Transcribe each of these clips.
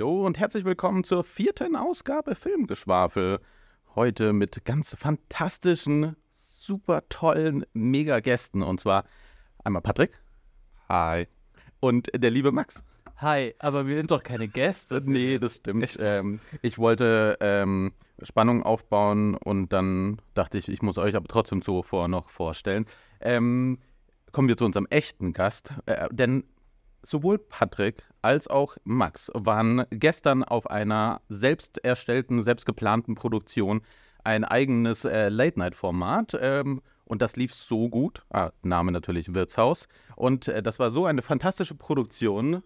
Hallo und herzlich willkommen zur vierten Ausgabe Filmgeschwafel. Heute mit ganz fantastischen, super tollen Mega-Gästen. Und zwar einmal Patrick. Hi. Und der liebe Max. Hi, aber wir sind doch keine Gäste. Nee, das stimmt. Ähm, ich wollte ähm, Spannung aufbauen und dann dachte ich, ich muss euch aber trotzdem zuvor noch vorstellen. Ähm, kommen wir zu unserem echten Gast. Äh, denn sowohl Patrick als auch Max waren gestern auf einer selbst erstellten, selbst geplanten Produktion ein eigenes äh, Late-Night-Format. Ähm, und das lief so gut. Ah, Name natürlich Wirtshaus. Und äh, das war so eine fantastische Produktion,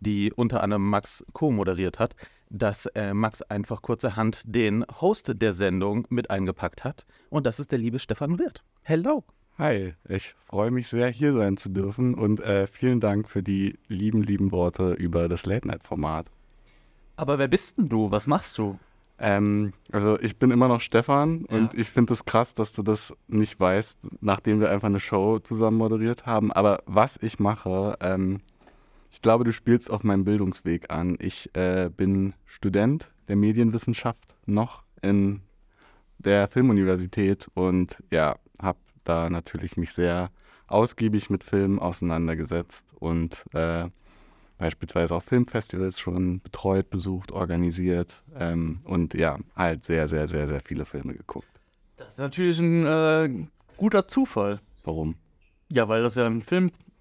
die unter anderem Max co-moderiert hat, dass äh, Max einfach kurzerhand den Host der Sendung mit eingepackt hat. Und das ist der liebe Stefan Wirth. Hello. Hi, ich freue mich sehr, hier sein zu dürfen und äh, vielen Dank für die lieben, lieben Worte über das Late-Night-Format. Aber wer bist denn du? Was machst du? Ähm, also ich bin immer noch Stefan Ja. und ich finde es krass, dass du das nicht weißt, nachdem wir einfach eine Show zusammen moderiert haben. Aber was ich mache, ähm, ich glaube, du spielst auf meinem Bildungsweg an. Ich äh, bin Student der Medienwissenschaft noch in der Filmuniversität und ja, habe da natürlich mich sehr ausgiebig mit Filmen auseinandergesetzt und äh, beispielsweise auch Filmfestivals schon betreut, besucht, organisiert ähm, und ja, halt sehr, sehr, sehr, sehr viele Filme geguckt. Das ist natürlich ein äh, guter Zufall. Warum? Ja, weil das ja ein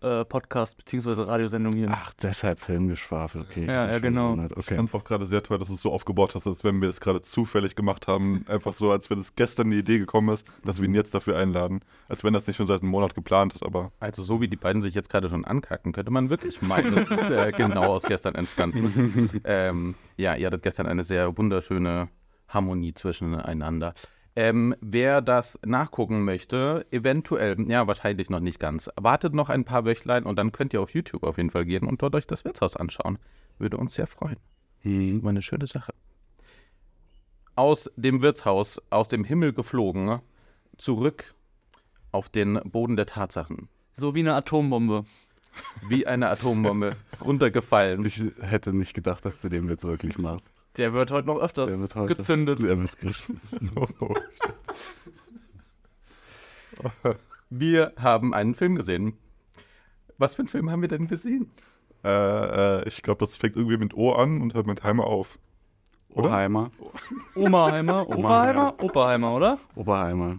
Film-Podcast bzw. Radiosendung hier. Ach, deshalb Filmgeschwafel, okay. Ja, ja, genau. gewundert, Ich Okay. fand es auch gerade sehr toll, dass du es so aufgebaut hast, als wenn wir das gerade zufällig gemacht haben. Einfach so, als wenn es gestern eine Idee gekommen ist, dass wir ihn jetzt dafür einladen. Als wenn das nicht schon seit einem Monat geplant ist, aber Also so wie die beiden sich jetzt gerade schon ankacken, könnte man wirklich meinen, das ist äh, genau aus gestern entstanden. ähm, ja, ihr hattet gestern eine sehr wunderschöne Harmonie zwischeneinander. Ähm, wer das nachgucken möchte, eventuell, ja, wahrscheinlich noch nicht ganz, wartet noch ein paar Wöchlein und dann könnt ihr auf YouTube auf jeden Fall gehen und dort euch das Wirtshaus anschauen. Würde uns sehr freuen. Hm. War eine schöne Sache. Aus dem Wirtshaus, aus dem Himmel geflogen, zurück auf den Boden der Tatsachen. So wie eine Atombombe. Wie eine Atombombe runtergefallen. Ich hätte nicht gedacht, dass du den jetzt wirklich machst. Der wird heute noch öfters Der wird heute- gezündet. Der wird geschützt. Wir haben einen Film gesehen. Was für einen Film haben wir denn gesehen? äh, äh, ich glaube, das fängt irgendwie mit O an und hört mit Heimer auf. Oder? Oheimer. Omaheimer, Oberheimer, Oberheimer, oder? Oberheimer.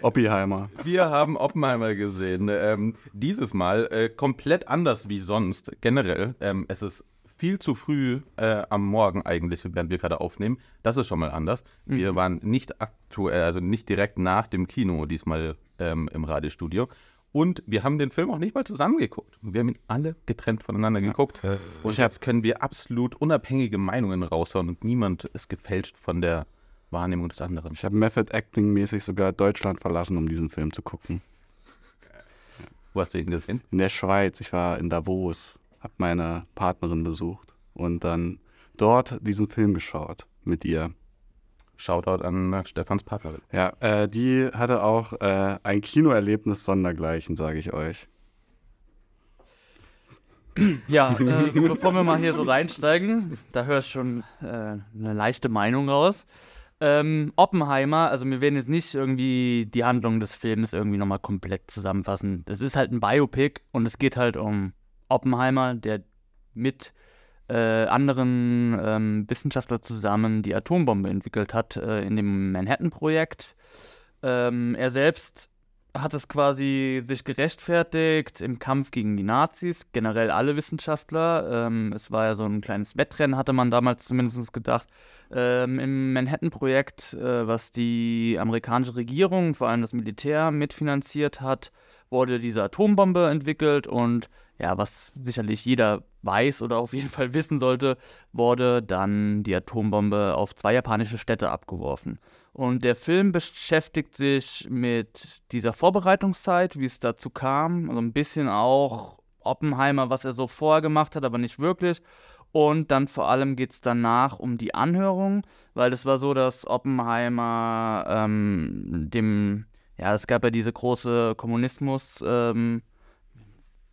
Oppiheimer. Wir haben Oppenheimer gesehen. Ähm, dieses Mal äh, komplett anders wie sonst. Generell. Ähm, es ist viel zu früh äh, am Morgen eigentlich, während wir gerade aufnehmen. Das ist schon mal anders. Wir waren nicht aktuell, also nicht direkt nach dem Kino diesmal ähm, im Radiostudio. Und wir haben den Film auch nicht mal zusammen geguckt. Wir haben ihn alle getrennt voneinander geguckt. Und jetzt können wir absolut unabhängige Meinungen raushauen und niemand ist gefälscht von der Wahrnehmung des anderen. Ich habe Method Acting mäßig sogar Deutschland verlassen, um diesen Film zu gucken. Wo hast du ihn gesehen? In der Schweiz, ich war in Davos, habe meine Partnerin besucht und dann dort diesen Film geschaut mit ihr. Shoutout an äh, Stefans Partnerin. Ja, äh, die hatte auch äh, ein Kinoerlebnis sondergleichen, sage ich euch. Ja, äh, bevor wir mal hier so reinsteigen, da höre ich schon äh, eine leichte Meinung raus. Ähm, Oppenheimer, also wir werden jetzt nicht irgendwie die Handlung des Films irgendwie nochmal komplett zusammenfassen. Es ist halt ein Biopic und es geht halt um Oppenheimer, der mit äh, anderen ähm, Wissenschaftlern zusammen die Atombombe entwickelt hat äh, in dem Manhattan-Projekt. Ähm, er selbst hat es quasi sich gerechtfertigt im Kampf gegen die Nazis, generell alle Wissenschaftler. Ähm, es war ja so ein kleines Wettrennen, hatte man damals zumindest gedacht. Ähm, Im Manhattan-Projekt, äh, was die amerikanische Regierung, vor allem das Militär, mitfinanziert hat, wurde diese Atombombe entwickelt und ja, was sicherlich jeder weiß oder auf jeden Fall wissen sollte, wurde dann die Atombombe auf zwei japanische Städte abgeworfen. Und der Film beschäftigt sich mit dieser Vorbereitungszeit, wie es dazu kam, also ein bisschen auch Oppenheimer, was er so vorher gemacht hat, aber nicht wirklich. Und dann vor allem geht es danach um die Anhörung, weil es war so, dass Oppenheimer ähm, dem, ja, es gab ja diese große Kommunismus, ähm,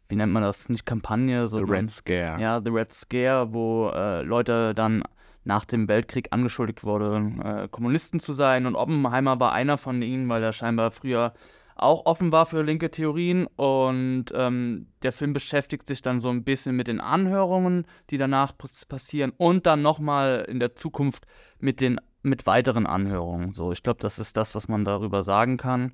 wie nennt man das, nicht Kampagne, The sondern Red Scare. ja, The Red Scare, wo äh, Leute dann nach dem Weltkrieg angeschuldigt wurden, äh, Kommunisten zu sein. Und Oppenheimer war einer von ihnen, weil er scheinbar früher auch offen war für linke Theorien. Und ähm, der Film beschäftigt sich dann so ein bisschen mit den Anhörungen, die danach pass- passieren und dann nochmal in der Zukunft mit den mit weiteren Anhörungen. So, ich glaube, das ist das, was man darüber sagen kann.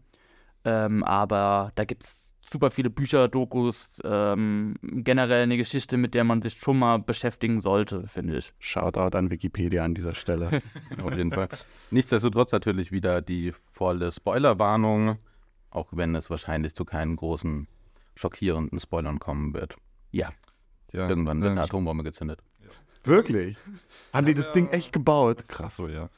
Ähm, aber da gibt es super viele Bücher, Dokus, ähm, generell eine Geschichte, mit der man sich schon mal beschäftigen sollte, finde ich. Shoutout an Wikipedia an dieser Stelle. Auf jeden Fall. Nichtsdestotrotz natürlich wieder die volle Spoilerwarnung, auch wenn es wahrscheinlich zu keinen großen, schockierenden Spoilern kommen wird. Ja, Irgendwann wird eine Atombombe gezündet. Wirklich? Haben die das Ding echt gebaut? Krass so, ja.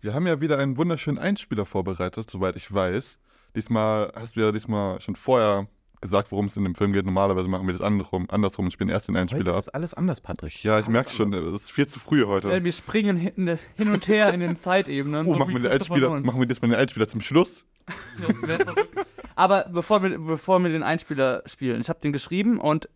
Wir haben ja wieder einen wunderschönen Einspieler vorbereitet, soweit ich weiß. Diesmal hast du ja diesmal schon vorher gesagt, worum es in dem Film geht. Normalerweise machen wir das andersrum, andersrum und spielen erst den Einspieler ab. ist alles anders, Patrick. Ja, ich merke schon, es ist viel zu früh heute. Äh, wir springen hin, hin und her in den Zeitebenen. Oh, so machen wie wir, den Christopher Einspieler, Nolan. machen wir diesmal den Einspieler zum Schluss? Das wär verrückt. Aber bevor wir, bevor wir den Einspieler spielen, ich habe den geschrieben und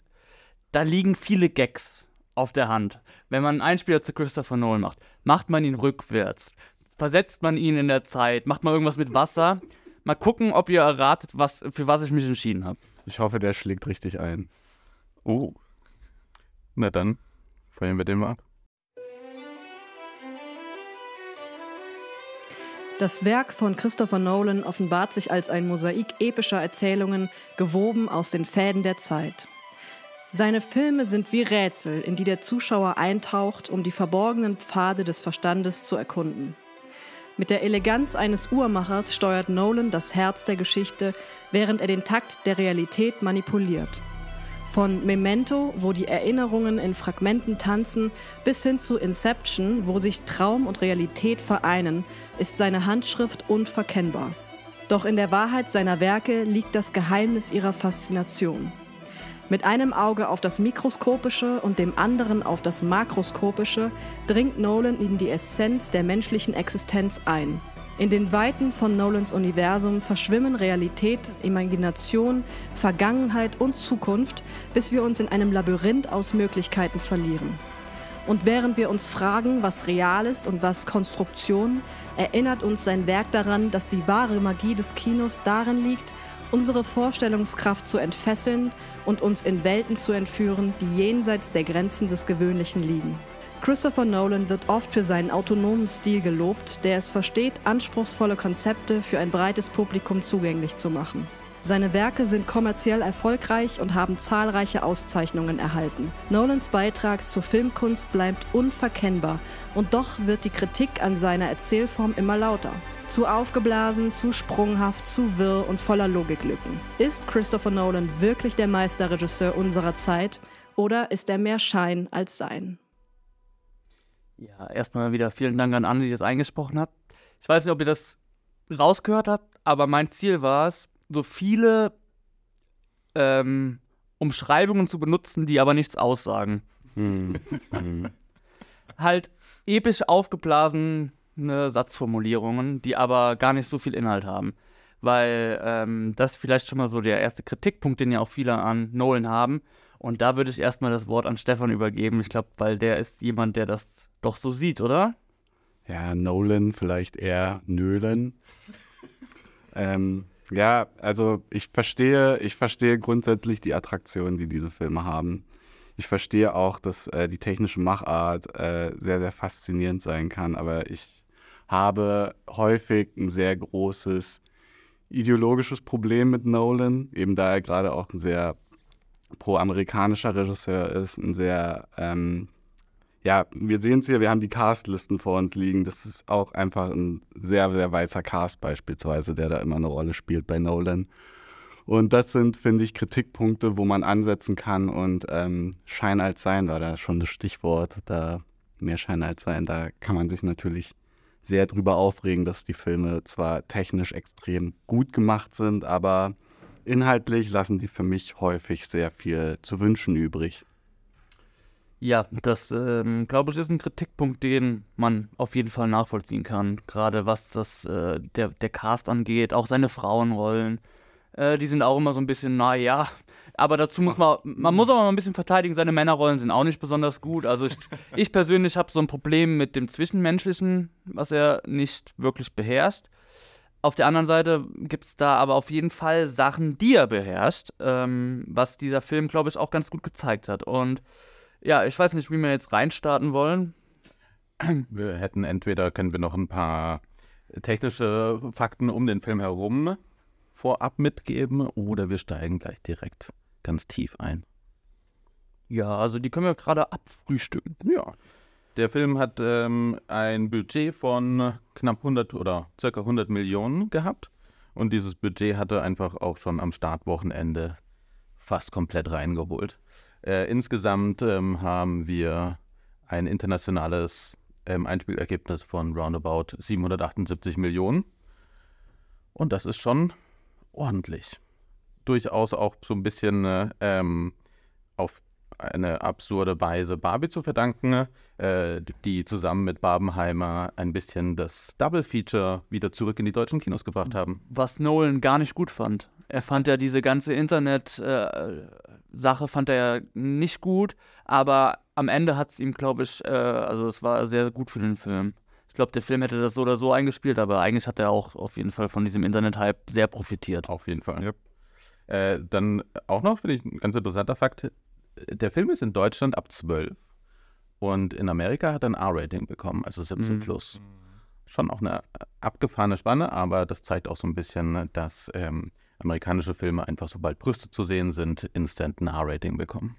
da liegen viele Gags auf der Hand. Wenn man einen Einspieler zu Christopher Nolan macht, macht man ihn rückwärts, versetzt man ihn in der Zeit, macht man irgendwas mit Wasser. Mal gucken, ob ihr erratet, was, für was ich mich entschieden habe. Ich hoffe, der schlägt richtig ein. Oh, Na dann, feuern wir den mal ab. Das Werk von Christopher Nolan offenbart sich als ein Mosaik epischer Erzählungen, gewoben aus den Fäden der Zeit. Seine Filme sind wie Rätsel, in die der Zuschauer eintaucht, um die verborgenen Pfade des Verstandes zu erkunden. Mit der Eleganz eines Uhrmachers steuert Nolan das Herz der Geschichte, während er den Takt der Realität manipuliert. Von Memento, wo die Erinnerungen in Fragmenten tanzen, bis hin zu Inception, wo sich Traum und Realität vereinen, ist seine Handschrift unverkennbar. Doch in der Wahrheit seiner Werke liegt das Geheimnis ihrer Faszination. Mit einem Auge auf das Mikroskopische und dem anderen auf das Makroskopische dringt Nolan in die Essenz der menschlichen Existenz ein. In den Weiten von Nolans Universum verschwimmen Realität, Imagination, Vergangenheit und Zukunft, bis wir uns in einem Labyrinth aus Möglichkeiten verlieren. Und während wir uns fragen, was real ist und was Konstruktion, erinnert uns sein Werk daran, dass die wahre Magie des Kinos darin liegt, unsere Vorstellungskraft zu entfesseln und uns in Welten zu entführen, die jenseits der Grenzen des Gewöhnlichen liegen. Christopher Nolan wird oft für seinen autonomen Stil gelobt, der es versteht, anspruchsvolle Konzepte für ein breites Publikum zugänglich zu machen. Seine Werke sind kommerziell erfolgreich und haben zahlreiche Auszeichnungen erhalten. Nolans Beitrag zur Filmkunst bleibt unverkennbar und doch wird die Kritik an seiner Erzählform immer lauter. Zu aufgeblasen, zu sprunghaft, zu wirr und voller Logiklücken. Ist Christopher Nolan wirklich der Meisterregisseur unserer Zeit oder ist er mehr Schein als Sein? Ja, erstmal wieder vielen Dank an Anne, die das eingesprochen hat. Ich weiß nicht, ob ihr das rausgehört habt, aber mein Ziel war es, so viele ähm, Umschreibungen zu benutzen, die aber nichts aussagen. Hm. Hm. Halt episch aufgeblasene Satzformulierungen, die aber gar nicht so viel Inhalt haben. Weil ähm, das vielleicht schon mal so der erste Kritikpunkt, den ja auch viele an Nolan haben. Und da würde ich erstmal das Wort an Stefan übergeben. Ich glaube, weil der ist jemand, der das doch so sieht, oder? Ja, Nolan, vielleicht eher Nölen. ähm, ja, also ich verstehe, ich verstehe grundsätzlich die Attraktion, die diese Filme haben. Ich verstehe auch, dass äh, die technische Machart äh, sehr, sehr faszinierend sein kann, aber ich habe häufig ein sehr großes ideologisches Problem mit Nolan, eben da er gerade auch ein sehr pro-amerikanischer Regisseur ist, ein sehr ähm, ja, wir sehen es hier, wir haben die Castlisten vor uns liegen. Das ist auch einfach ein sehr, sehr weißer Cast beispielsweise, der da immer eine Rolle spielt bei Nolan. Und das sind, finde ich, Kritikpunkte, wo man ansetzen kann. Und ähm, Schein als Sein war da schon das Stichwort. Da mehr Schein als Sein, da kann man sich natürlich sehr drüber aufregen, dass die Filme zwar technisch extrem gut gemacht sind, aber inhaltlich lassen die für mich häufig sehr viel zu wünschen übrig. Ja, das ähm, glaube ich ist ein Kritikpunkt, den man auf jeden Fall nachvollziehen kann. Gerade was das äh, der, der Cast angeht, auch seine Frauenrollen. Äh, die sind auch immer so ein bisschen, naja. Aber dazu muss man, man muss aber mal ein bisschen verteidigen, seine Männerrollen sind auch nicht besonders gut. Also ich, ich persönlich habe so ein Problem mit dem Zwischenmenschlichen, was er nicht wirklich beherrscht. Auf der anderen Seite gibt es da aber auf jeden Fall Sachen, die er beherrscht, ähm, was dieser Film, glaube ich, auch ganz gut gezeigt hat. Und ja, ich weiß nicht, wie wir jetzt reinstarten wollen. Wir hätten entweder, können wir noch ein paar technische Fakten um den Film herum vorab mitgeben oder wir steigen gleich direkt ganz tief ein. Ja, also die können wir gerade abfrühstücken. Ja. Der Film hat ähm, ein Budget von knapp 100 oder circa 100 Millionen gehabt. Und dieses Budget hatte einfach auch schon am Startwochenende fast komplett reingeholt. Äh, insgesamt ähm, haben wir ein internationales ähm, Einspielergebnis von roundabout 778 Millionen. Und das ist schon ordentlich. Durchaus auch so ein bisschen äh, ähm, auf eine absurde Weise Barbie zu verdanken, äh, die zusammen mit Barbenheimer ein bisschen das Double Feature wieder zurück in die deutschen Kinos gebracht haben. Was Nolan gar nicht gut fand. Er fand ja diese ganze Internet-Sache äh, fand er ja nicht gut, aber am Ende hat es ihm, glaube ich, äh, also es war sehr gut für den Film. Ich glaube, der Film hätte das so oder so eingespielt, aber eigentlich hat er auch auf jeden Fall von diesem Internet-Hype sehr profitiert. Auf jeden Fall. Yep. Äh, dann auch noch, finde ich, ein ganz interessanter Fakt, der Film ist in Deutschland ab 12 und in Amerika hat er ein R-Rating bekommen, also 17 mhm. plus. Schon auch eine abgefahrene Spanne, aber das zeigt auch so ein bisschen, dass ähm, amerikanische Filme einfach, sobald Brüste zu sehen sind, instant ein R-Rating bekommen.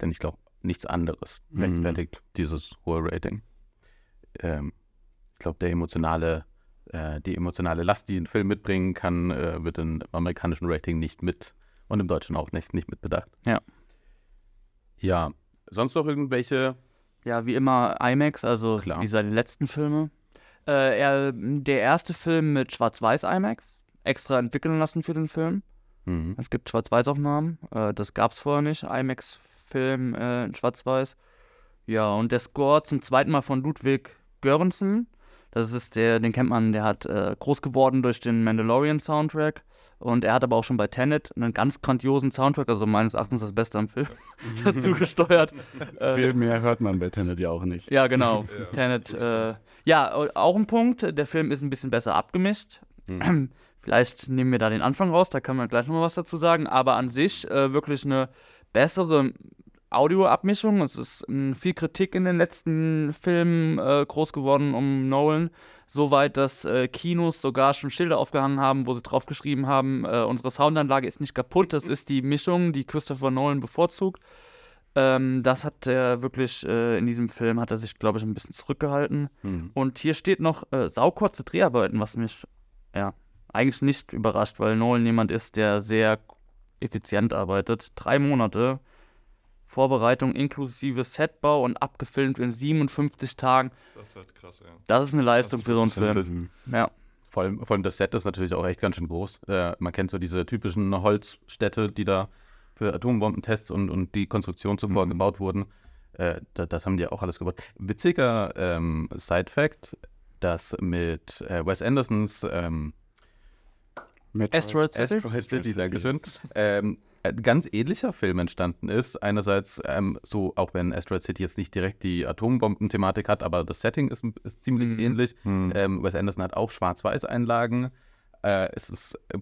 Denn ich glaube, nichts anderes mhm. rechtfertigt dieses hohe Rating. Ähm, ich glaube, der emotionale, äh, die emotionale Last, die ein Film mitbringen kann, äh, wird im amerikanischen Rating nicht mit und im Deutschen auch nicht, nicht mit bedacht. Ja. Ja, sonst noch irgendwelche? Ja, wie immer IMAX, also Klar. wie seine letzten Filme. Äh, er, der erste Film mit Schwarz-Weiß IMAX, extra entwickeln lassen für den Film. Mhm. Es gibt Schwarz-Weiß-Aufnahmen, äh, das gab es vorher nicht, IMAX-Film äh, in Schwarz-Weiß. Ja, und der Score zum zweiten Mal von Ludwig Göransson. Das ist der, den kennt man, der hat äh, groß geworden durch den Mandalorian-Soundtrack. Und er hat aber auch schon bei Tenet einen ganz grandiosen Soundtrack, also meines Erachtens das Beste am Film, dazu gesteuert. Äh, Viel mehr hört man bei Tenet ja auch nicht. Ja, genau. ja, Tenet, äh, ja, auch ein Punkt. Der Film ist ein bisschen besser abgemischt. Mhm. Vielleicht nehmen wir da den Anfang raus, da kann man gleich noch mal was dazu sagen. Aber an sich äh, wirklich eine bessere Audioabmischung. Es ist äh, viel Kritik in den letzten Filmen äh, groß geworden um Nolan. Soweit, dass äh, Kinos sogar schon Schilder aufgehangen haben, wo sie draufgeschrieben haben, äh, unsere Soundanlage ist nicht kaputt, das ist die Mischung, die Christopher Nolan bevorzugt. Ähm, das hat er wirklich äh, in diesem Film, hat er sich, glaube ich, ein bisschen zurückgehalten. Mhm. Und hier steht noch äh, saukurze Dreharbeiten, was mich ja eigentlich nicht überrascht, weil Nolan jemand ist, der sehr effizient arbeitet. Drei Monate Vorbereitung inklusive Setbau und abgefilmt in 57 Tagen. Das ist halt krass, ja. Das ist eine Leistung für so einen Film. Ja. Vor allem, vor allem, das Set ist natürlich auch echt ganz schön groß. Äh, man kennt so diese typischen Holzstädte, die da für Atombombentests und, und die Konstruktion zuvor mhm. gebaut wurden. Äh, da, das haben die auch alles gebaut. Witziger ähm, Side-Fact, dass mit äh, Wes Andersons ähm, Asteroid City, Asteroid City, Dankeschön. Ähm, ein ganz ähnlicher Film entstanden ist. Einerseits ähm, so, auch wenn Asteroid City jetzt nicht direkt die Atombomben-Thematik hat, aber das Setting ist, ist ziemlich mhm. ähnlich. Mhm. Ähm, Wes Anderson hat auch Schwarz-Weiß-Einlagen. Äh, es ist äh,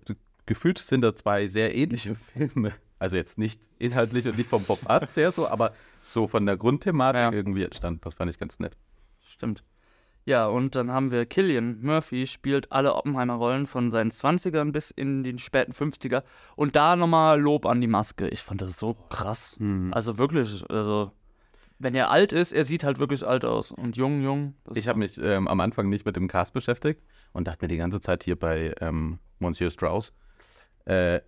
gefühlt sind da zwei sehr ähnliche Filme. Also jetzt nicht inhaltlich und nicht vom Bob Ast her so, aber so von der Grundthematik ja. irgendwie entstanden. Das fand ich ganz nett. Stimmt. Ja, und dann haben wir Killian Murphy, spielt alle Oppenheimer-Rollen von seinen 20ern bis in den späten 50er. Und da nochmal Lob an die Maske. Ich fand das so krass. Mhm. Also wirklich, also wenn er alt ist, er sieht halt wirklich alt aus. Und jung, jung. Ich habe mich ähm, am Anfang nicht mit dem Cast beschäftigt und dachte mir die ganze Zeit hier bei ähm, Monsieur Strauss, äh,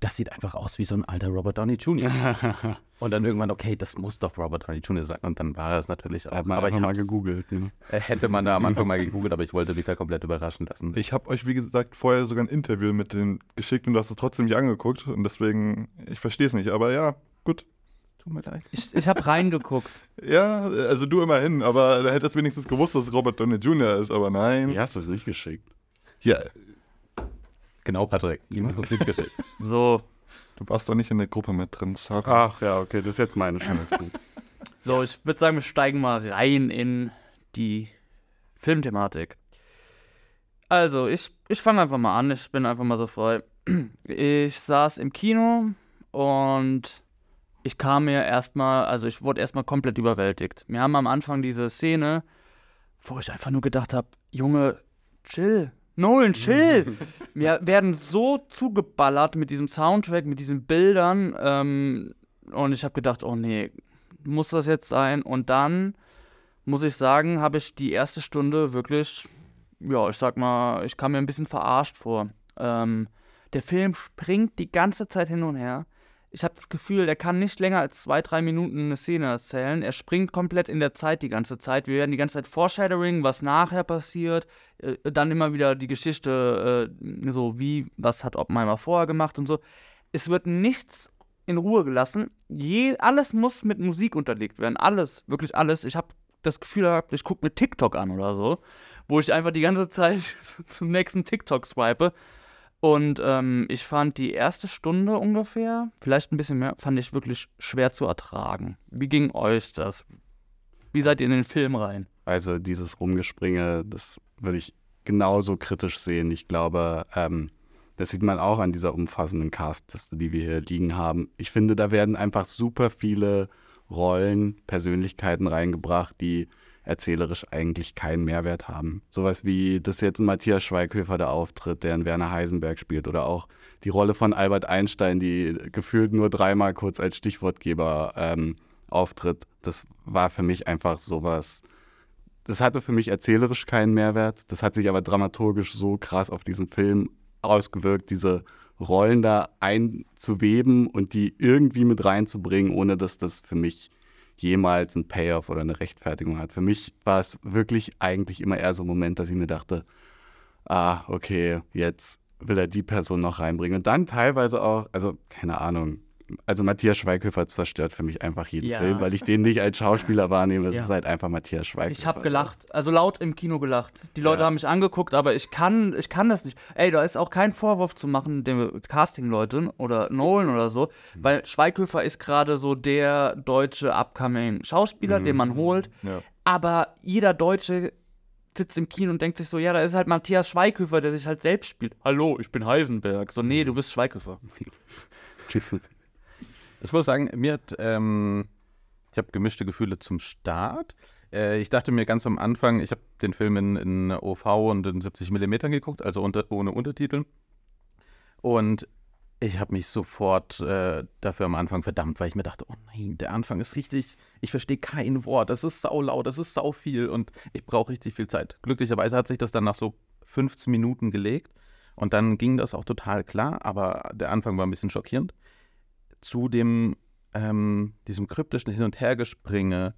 das sieht einfach aus wie so ein alter Robert Downey Jr. und dann irgendwann, okay, das muss doch Robert Downey Jr. sein. Und dann war er es natürlich auch. Hat man aber ich mal gegoogelt. Ne? Hätte man da am Anfang mal gegoogelt, aber ich wollte mich da komplett überraschen lassen. Ich habe euch, wie gesagt, vorher sogar ein Interview mit dem geschickt und du hast es trotzdem nicht angeguckt. Und deswegen, ich verstehe es nicht. Aber ja, gut. Tut mir leid. Ich, ich habe reingeguckt. ja, also du immerhin. Aber da hättest du wenigstens gewusst, dass es Robert Downey Jr. ist. Aber nein. Wie hast du es nicht geschickt? Ja, Genau, Patrick. Ihm hast du es nicht geschickt. So, Du warst doch nicht in der Gruppe mit drin, sorry. Ach ja, okay, das ist jetzt meine Schuld. So, ich würde sagen, wir steigen mal rein in die Filmthematik. Also, ich, ich fange einfach mal an. Ich bin einfach mal so frei. Ich saß im Kino und ich kam mir erstmal, also ich wurde erstmal komplett überwältigt. Wir haben am Anfang diese Szene, wo ich einfach nur gedacht habe, Junge, chill. Nolan, chill. Wir werden so zugeballert mit diesem Soundtrack, mit diesen Bildern. Ähm, und ich habe gedacht, oh nee, muss das jetzt sein? Und dann, muss ich sagen, habe ich die erste Stunde wirklich, ja, ich sag mal, ich kam mir ein bisschen verarscht vor. Ähm, der Film springt die ganze Zeit hin und her. Ich habe das Gefühl, der kann nicht länger als zwei, drei Minuten eine Szene erzählen. Er springt komplett in der Zeit die ganze Zeit. Wir werden die ganze Zeit Foreshadowing, was nachher passiert. Äh, dann immer wieder die Geschichte, äh, so wie, was hat Oppenheimer vorher gemacht und so. Es wird nichts in Ruhe gelassen. Je, alles muss mit Musik unterlegt werden. Alles, wirklich alles. Ich habe das Gefühl gehabt, ich gucke mir TikTok an oder so, wo ich einfach die ganze Zeit zum nächsten TikTok swipe. Und ähm, ich fand die erste Stunde ungefähr, vielleicht ein bisschen mehr, fand ich wirklich schwer zu ertragen. Wie ging euch das? Wie seid ihr in den Film rein? Also dieses Rumgespringe, das würde ich genauso kritisch sehen. Ich glaube, ähm, das sieht man auch an dieser umfassenden Castliste, die wir hier liegen haben. Ich finde, da werden einfach super viele Rollen, Persönlichkeiten reingebracht, die erzählerisch eigentlich keinen Mehrwert haben. Sowas wie, dass jetzt ein Matthias Schweighöfer da auftritt, der einen Werner Heisenberg spielt oder auch die Rolle von Albert Einstein, die gefühlt nur dreimal kurz als Stichwortgeber ähm, auftritt. Das war für mich einfach sowas. Das hatte für mich erzählerisch keinen Mehrwert. Das hat sich aber dramaturgisch so krass auf diesen Film ausgewirkt, diese Rollen da einzuweben und die irgendwie mit reinzubringen, ohne dass das für mich jemals ein Payoff oder eine Rechtfertigung hat. Für mich war es wirklich eigentlich immer eher so ein Moment, dass ich mir dachte, ah, okay, jetzt will er die Person noch reinbringen. Und dann teilweise auch, also keine Ahnung, also Matthias Schweighöfer zerstört für mich einfach jeden Ja. Film, weil ich den nicht als Schauspieler wahrnehme. Das Ja. ist halt einfach Matthias Schweighöfer. Ich habe gelacht, also laut im Kino gelacht. Die Leute Ja. haben mich angeguckt, aber ich kann, ich kann das nicht. Ey, da ist auch kein Vorwurf zu machen den Casting-Leuten oder Nolan oder so, weil Schweighöfer ist gerade so der deutsche upcoming Schauspieler, den man holt. Aber jeder Deutsche sitzt im Kino und denkt sich so, ja, da ist halt Matthias Schweighöfer, der sich halt selbst spielt. Hallo, ich bin Heisenberg. So, nee, du bist Schweighöfer. Ich muss sagen, mir hat, ähm, ich habe gemischte Gefühle zum Start. Äh, ich dachte mir ganz am Anfang, ich habe den Film in, in OV und in 70 mm geguckt, also unter, ohne Untertitel. Und ich habe mich sofort äh, dafür am Anfang verdammt, weil ich mir dachte, oh nein, der Anfang ist richtig, ich verstehe kein Wort, das ist sau laut, das ist sau viel und ich brauche richtig viel Zeit. Glücklicherweise hat sich das dann nach so 15 Minuten gelegt und dann ging das auch total klar, aber der Anfang war ein bisschen schockierend zu dem, ähm, diesem kryptischen Hin- und Hergespringe,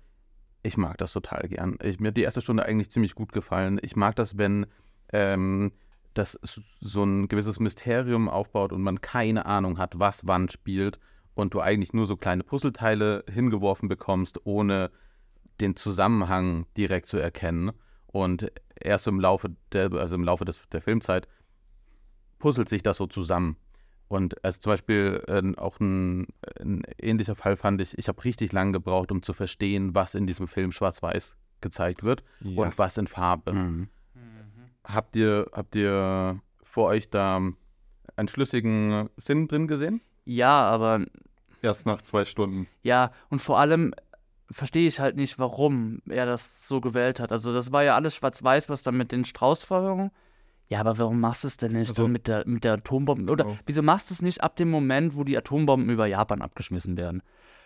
ich mag das total gern. Ich, mir hat die erste Stunde eigentlich ziemlich gut gefallen. Ich mag das, wenn ähm, das so ein gewisses Mysterium aufbaut und man keine Ahnung hat, was wann spielt und du eigentlich nur so kleine Puzzleteile hingeworfen bekommst, ohne den Zusammenhang direkt zu erkennen. Und erst im Laufe der, also im Laufe des, der Filmzeit puzzelt sich das so zusammen. Und also zum Beispiel äh, auch ein, ein ähnlicher Fall fand ich, ich habe richtig lange gebraucht, um zu verstehen, was in diesem Film schwarz-weiß gezeigt wird Ja. und was in Farbe. Mhm. Habt ihr, habt ihr vor euch da einen schlüssigen Sinn drin gesehen? Ja, aber Erst nach zwei Stunden. Ja, und vor allem verstehe ich halt nicht, warum er das so gewählt hat. Also das war ja alles schwarz-weiß, was dann mit den Straußfeuerungen. Ja, aber warum machst du es denn nicht Also- mit der, mit der Atombombe? Oder Genau. wieso machst du es nicht ab dem Moment, wo die Atombomben über Japan abgeschmissen werden?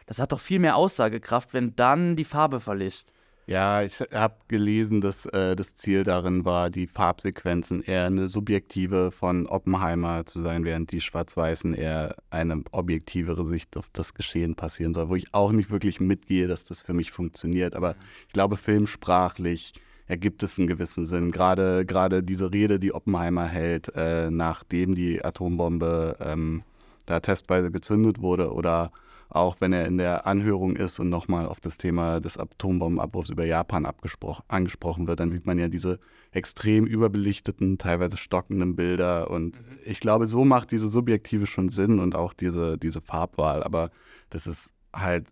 Das hat doch viel mehr Aussagekraft, wenn dann die Farbe verlischt. Ja, ich habe gelesen, dass äh, das Ziel darin war, die Farbsequenzen eher eine subjektive von Oppenheimer zu sein, während die Schwarz-Weißen eher eine objektivere Sicht auf das Geschehen passieren soll, wo ich auch nicht wirklich mitgehe, dass das für mich funktioniert. Aber ich glaube, filmsprachlich ergibt es einen gewissen Sinn. Gerade, gerade diese Rede, die Oppenheimer hält, äh, nachdem die Atombombe ähm, da testweise gezündet wurde oder auch wenn er in der Anhörung ist und nochmal auf das Thema des Atombombenabwurfs über Japan angesprochen wird, dann sieht man ja diese extrem überbelichteten, teilweise stockenden Bilder. Und mhm. ich glaube, so macht diese Subjektive schon Sinn und auch diese, diese Farbwahl. Aber das ist halt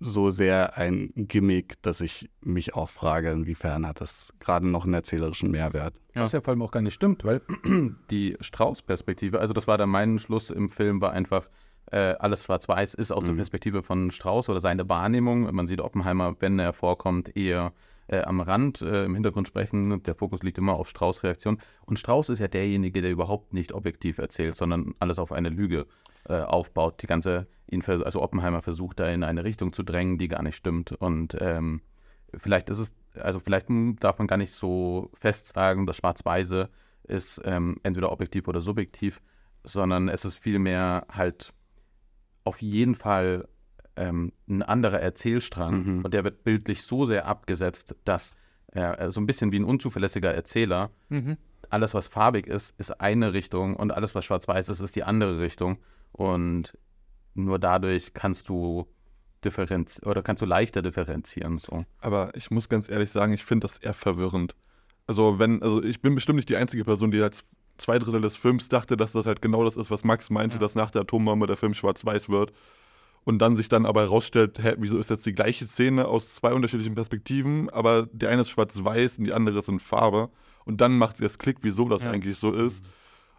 so sehr ein Gimmick, dass ich mich auch frage, inwiefern hat das gerade noch einen erzählerischen Mehrwert. Ja. Was ja vor allem auch gar nicht stimmt, weil die Strauß-Perspektive, also das war dann mein Schluss im Film, war einfach, äh, alles schwarz-weiß ist aus mhm. der Perspektive von Strauß oder seine Wahrnehmung. Man sieht Oppenheimer, wenn er vorkommt, eher äh, am Rand äh, im Hintergrund sprechen. Der Fokus liegt immer auf Strauß' Reaktion. Und Strauß ist ja derjenige, der überhaupt nicht objektiv erzählt, sondern alles auf eine Lüge äh, aufbaut. Die ganze, also Oppenheimer versucht da in eine Richtung zu drängen, die gar nicht stimmt. Und ähm, vielleicht ist es, also vielleicht darf man gar nicht so fest sagen, das Schwarz-Weiße ist ähm, entweder objektiv oder subjektiv, sondern es ist vielmehr halt auf jeden Fall ähm, ein anderer Erzählstrang mhm. und der wird bildlich so sehr abgesetzt, dass er so ein bisschen wie ein unzuverlässiger Erzähler, mhm. alles was farbig ist, ist eine Richtung und alles was schwarz-weiß ist, ist die andere Richtung und nur dadurch kannst du differenz oder kannst du leichter differenzieren. So. Aber ich muss ganz ehrlich sagen, ich finde das eher verwirrend. Also wenn, also ich bin bestimmt nicht die einzige Person, die als zwei Drittel des Films dachte, dass das halt genau das ist, was Max meinte, ja. dass nach der Atombombe der Film schwarz-weiß wird. Und dann sich dann aber herausstellt, hä, wieso ist jetzt die gleiche Szene aus zwei unterschiedlichen Perspektiven, aber die eine ist schwarz-weiß und die andere ist in Farbe. Und dann macht sie das Klick, wieso das ja. eigentlich so ist.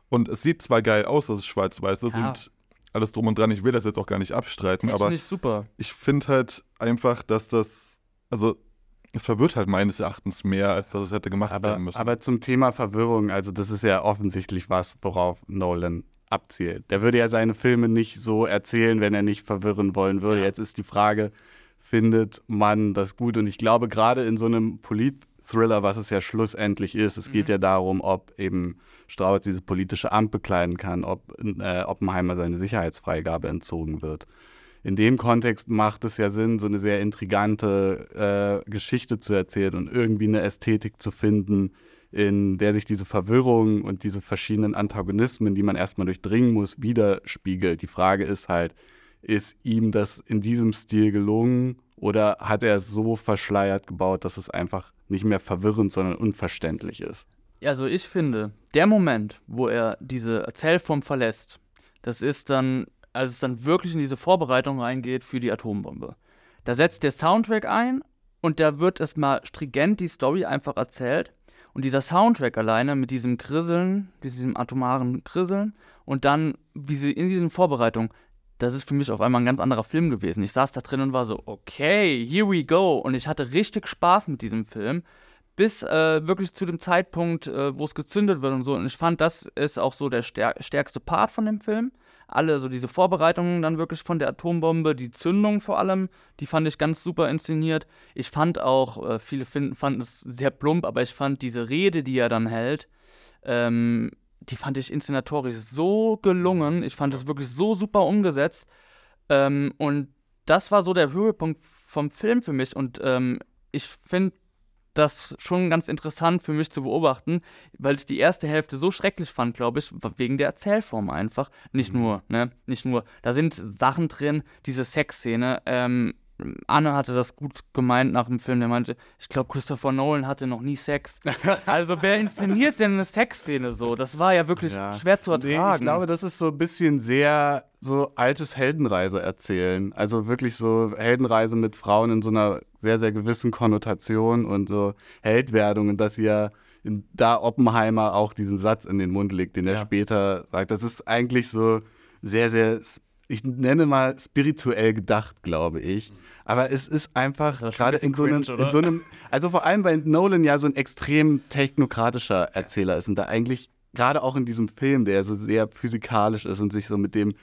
Und es sieht zwar geil aus, dass es schwarz-weiß ist ja. und alles drum und dran, ich will das jetzt auch gar nicht abstreiten, aber nicht super. ich finde halt einfach, dass das, also verwirrt halt meines Erachtens mehr, als dass es hätte gemacht aber, werden müssen. Aber zum Thema Verwirrung, also das ist ja offensichtlich was, worauf Nolan abzielt. Der würde ja seine Filme nicht so erzählen, wenn er nicht verwirren wollen würde. Ja. Jetzt ist die Frage, findet man das gut? Und ich glaube, gerade in so einem Polit-Thriller, was es ja schlussendlich ist, es mhm. geht ja darum, ob eben Strauß dieses politische Amt bekleiden kann, ob äh, Oppenheimer seine Sicherheitsfreigabe entzogen wird in dem Kontext macht es ja Sinn, so eine sehr intrigante äh, Geschichte zu erzählen und irgendwie eine Ästhetik zu finden, in der sich diese Verwirrung und diese verschiedenen Antagonismen, die man erstmal durchdringen muss, widerspiegelt. Die Frage ist halt, ist ihm das in diesem Stil gelungen oder hat er es so verschleiert gebaut, dass es einfach nicht mehr verwirrend, sondern unverständlich ist? Also ich finde, der Moment, wo er diese Erzählform verlässt, das ist dann als es dann wirklich in diese Vorbereitung reingeht für die Atombombe. Da setzt der Soundtrack ein und da wird erstmal stringent die Story einfach erzählt. Und dieser Soundtrack alleine mit diesem Krisseln, diesem atomaren Krisseln und dann, wie sie in diesen Vorbereitungen, das ist für mich auf einmal ein ganz anderer Film gewesen. Ich saß da drin und war so, okay, here we go. Und ich hatte richtig Spaß mit diesem Film. Bis äh, wirklich zu dem Zeitpunkt, äh, wo es gezündet wird und so. Und ich fand, das ist auch so der stärkste Part von dem Film alle, so diese Vorbereitungen dann wirklich von der Atombombe, die Zündung vor allem, die fand ich ganz super inszeniert. Ich fand auch, äh, viele finden, fanden es sehr plump, aber ich fand diese Rede, die er dann hält, ähm, die fand ich inszenatorisch so gelungen. Ich fand es wirklich so super umgesetzt. Ähm, und das war so der Höhepunkt vom Film für mich. Und ähm, ich finde das schon ganz interessant für mich zu beobachten, weil ich die erste Hälfte so schrecklich fand, glaube ich, wegen der Erzählform einfach. Nicht mhm. nur, ne? Nicht nur. Da sind Sachen drin, diese Sexszene, ähm, Anne hatte das gut gemeint nach dem Film. Der meinte, ich glaube, Christopher Nolan hatte noch nie Sex. also, wer inszeniert denn eine Sexszene so? Das war ja wirklich ja. schwer zu ertragen. Nee, ich glaube, das ist so ein bisschen sehr so altes Heldenreise erzählen. Also wirklich so Heldenreise mit Frauen in so einer sehr, sehr gewissen Konnotation und so Heldwerdung. Und dass ihr da Oppenheimer auch diesen Satz in den Mund legt, den ja. er später sagt. Das ist eigentlich so sehr, sehr ich nenne mal spirituell gedacht, glaube ich. Aber es ist einfach gerade in, so in so einem, also vor allem, weil Nolan ja so ein extrem technokratischer Erzähler ist und da eigentlich gerade auch in diesem Film, der so sehr physikalisch ist und sich so mit dem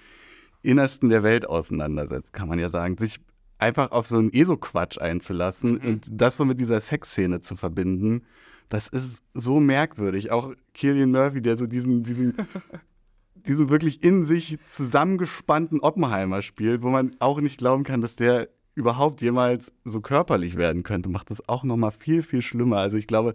Innersten der Welt auseinandersetzt, kann man ja sagen, sich einfach auf so einen ESO-Quatsch einzulassen mhm. und das so mit dieser Sexszene zu verbinden, das ist so merkwürdig. Auch Killian Murphy, der so diesen, diesen diesen wirklich in sich zusammengespannten Oppenheimer spielt, wo man auch nicht glauben kann, dass der überhaupt jemals so körperlich werden könnte, macht das auch noch mal viel, viel schlimmer. Also ich glaube,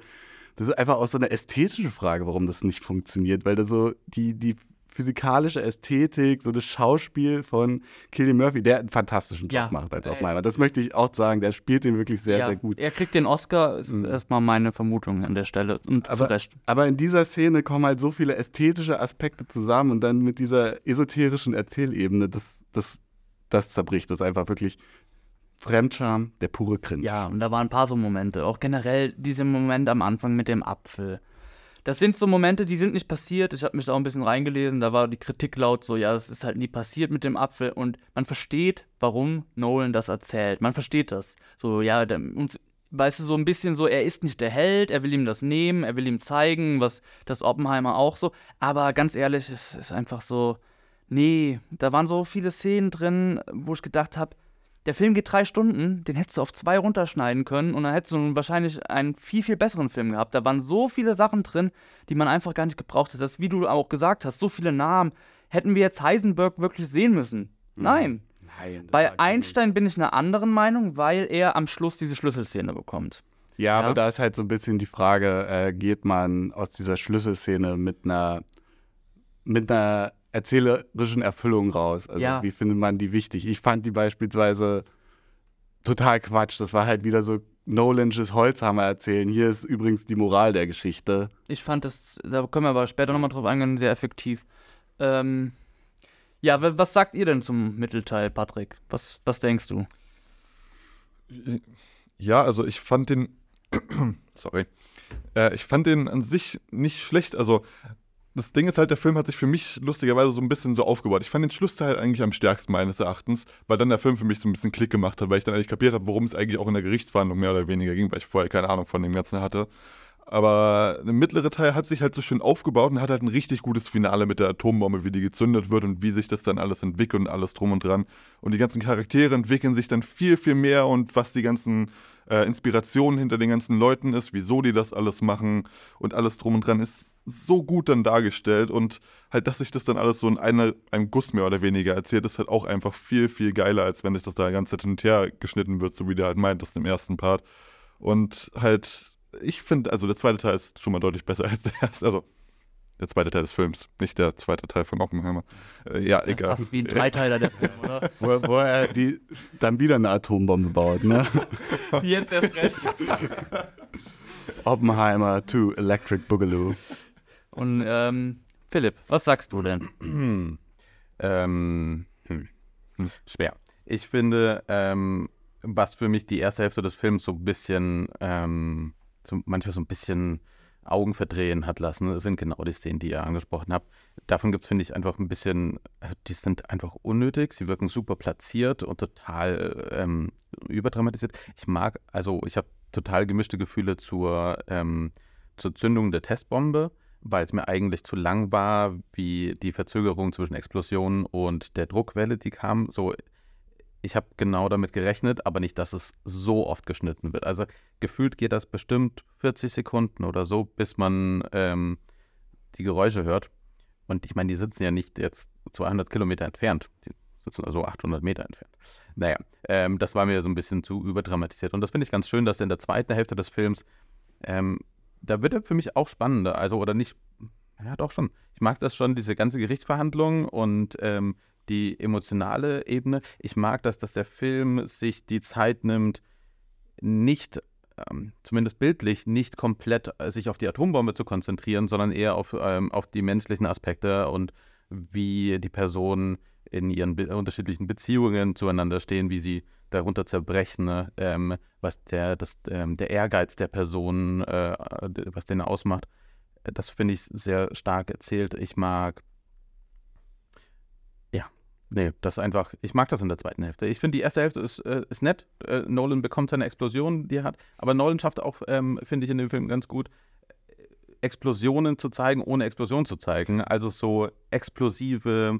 das ist einfach auch so eine ästhetische Frage, warum das nicht funktioniert, weil da so die, die physikalische Ästhetik, so das Schauspiel von Killian Murphy, der einen fantastischen Job Ja. macht als Ey. Oppenheimer. Das möchte ich auch sagen, der spielt den wirklich sehr, ja, sehr gut. Er kriegt den Oscar, ist Mhm. erstmal meine Vermutung an der Stelle. Und zu Aber- Recht. Aber in dieser Szene kommen halt so viele ästhetische Aspekte zusammen und dann mit dieser esoterischen Erzählebene, das, das, das zerbricht das einfach wirklich. Fremdscham, der pure Cringe. Ja, und da waren ein paar so Momente. Auch generell dieser Moment am Anfang mit dem Apfel. Das sind so Momente, die sind nicht passiert. Ich habe mich da auch ein bisschen reingelesen. Da war die Kritik laut so, ja, das ist halt nie passiert mit dem Apfel. Und man versteht, warum Nolan das erzählt. Man versteht das. So, ja, der, und weißt du, so ein bisschen so, er ist nicht der Held, er will ihm das nehmen, er will ihm zeigen, was das Oppenheimer auch so. Aber ganz ehrlich, es ist einfach so, nee, da waren so viele Szenen drin, wo ich gedacht habe, der Film geht drei Stunden, den hättest du auf zwei runterschneiden können und dann hättest du wahrscheinlich einen viel, viel besseren Film gehabt. Da waren so viele Sachen drin, die man einfach gar nicht gebraucht hätte. Das, wie du auch gesagt hast, so viele Namen. Hätten wir jetzt Heisenberg wirklich sehen müssen? Nein. Nein, war Bei Einstein bin ich einer anderen Meinung, weil er am Schluss diese Schlüsselszene bekommt. Ja, aber Ja. da ist halt so ein bisschen die Frage, äh, geht man aus dieser Schlüsselszene mit einer, mit einer erzählerischen Erfüllung raus? Also Ja. wie findet man die wichtig? Ich fand die beispielsweise total Quatsch. Das war halt wieder so Nolansches Holzhammer erzählen. Hier ist übrigens die Moral der Geschichte. Ich fand das, da können wir aber später nochmal drauf eingehen, sehr effektiv. Ähm, ja, wa- was sagt ihr denn zum Mittelteil, Patrick? Was, was denkst du? Ja, also ich fand den, sorry, äh, ich fand den an sich nicht schlecht. Also das Ding ist halt, der Film hat sich für mich lustigerweise so ein bisschen so aufgebaut. Ich fand den Schlussteil eigentlich am stärksten meines Erachtens, weil dann der Film für mich so ein bisschen Klick gemacht hat, weil ich dann eigentlich kapiert habe, worum es eigentlich auch in der Gerichtsverhandlung mehr oder weniger ging, weil ich vorher keine Ahnung von dem Ganzen hatte. Aber der mittlere Teil hat sich halt so schön aufgebaut und hat halt ein richtig gutes Finale mit der Atombombe, wie die gezündet wird und wie sich das dann alles entwickelt und alles drum und dran. Und die ganzen Charaktere entwickeln sich dann viel, viel mehr und was die ganzen äh, Inspirationen hinter den ganzen Leuten ist, wieso die das alles machen und alles drum und dran ist so gut dann dargestellt und halt, dass sich das dann alles so in einer, einem Guss mehr oder weniger erzählt, ist halt auch einfach viel, viel geiler, als wenn sich das da die ganze Zeit hin und her geschnitten wird, so wie der halt meint, das im ersten Part. Und halt, ich finde, also der zweite Teil ist schon mal deutlich besser als der erste. Also der zweite Teil des Films, nicht der zweite Teil von Oppenheimer. Äh, ja, Das ist egal. Fast wie ein Dreiteiler der Film, oder? Wo, wo er die, dann wieder eine Atombombe baut, ne? Jetzt erst recht. Oppenheimer to Electric Boogaloo. Und ähm, Philipp, was sagst du denn? ähm, hm, schwer. Ich finde, ähm, was für mich die erste Hälfte des Films so ein bisschen, ähm, so manchmal so ein bisschen Augen verdrehen hat lassen, sind genau die Szenen, die ihr angesprochen habt. Davon gibt es, finde ich, einfach ein bisschen, also die sind einfach unnötig, sie wirken super platziert und total ähm, überdramatisiert. Ich mag, also ich habe total gemischte Gefühle zur, ähm, zur Zündung der Testbombe, weil es mir eigentlich zu lang war, wie die Verzögerung zwischen Explosion und der Druckwelle, die kam. So, ich habe genau damit gerechnet, aber nicht, dass es so oft geschnitten wird. Also gefühlt geht das bestimmt 40 Sekunden oder so, bis man ähm, die Geräusche hört. Und ich meine, die sitzen ja nicht jetzt 200 Kilometer entfernt. Die sitzen also 800 Meter entfernt. Naja, ähm, das war mir so ein bisschen zu überdramatisiert. Und das finde ich ganz schön, dass in der zweiten Hälfte des Films, ähm, da wird er für mich auch spannender. Also, oder nicht, ja doch schon. Ich mag das schon, diese ganze Gerichtsverhandlung und ähm, die emotionale Ebene. Ich mag das, dass der Film sich die Zeit nimmt, nicht, ähm, zumindest bildlich, nicht komplett äh, sich auf die Atombombe zu konzentrieren, sondern eher auf, ähm, auf die menschlichen Aspekte und wie die Personen in ihren be unterschiedlichen Beziehungen zueinander stehen, wie sie darunter zerbrechen, ne? ähm, was der, das, ähm, der Ehrgeiz der Person, äh, was den ausmacht. Das finde ich sehr stark erzählt. Ich mag Nee, das einfach, ich mag das in der zweiten Hälfte. Ich finde, die erste Hälfte ist, äh, ist nett. Äh, Nolan bekommt seine Explosion, die er hat. Aber Nolan schafft auch, ähm, finde ich in dem Film ganz gut, Explosionen zu zeigen, ohne Explosion zu zeigen. Also so explosive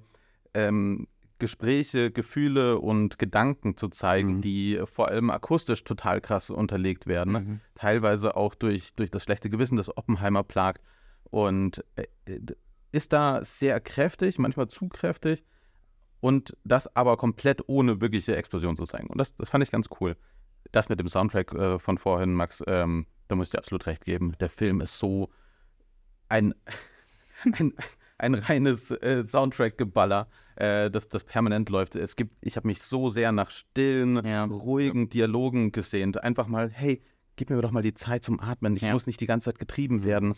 ähm, Gespräche, Gefühle und Gedanken zu zeigen, Mhm. die vor allem akustisch total krass unterlegt werden. ne? Mhm. Teilweise auch durch, durch das schlechte Gewissen, das Oppenheimer plagt. Und äh, ist da sehr kräftig, manchmal zu kräftig und das aber komplett ohne wirkliche Explosion zu zeigen. Und das, das fand ich ganz cool. Das mit dem Soundtrack äh, von vorhin, Max, ähm, da muss ich dir absolut recht geben. Der Film ist so ein, ein, ein reines äh, Soundtrack-Geballer, äh, das, das permanent läuft. Es gibt, ich habe mich so sehr nach stillen, Ja. ruhigen Dialogen gesehnt. Einfach mal, hey, gib mir doch mal die Zeit zum Atmen. Ich Ja. muss nicht die ganze Zeit getrieben werden.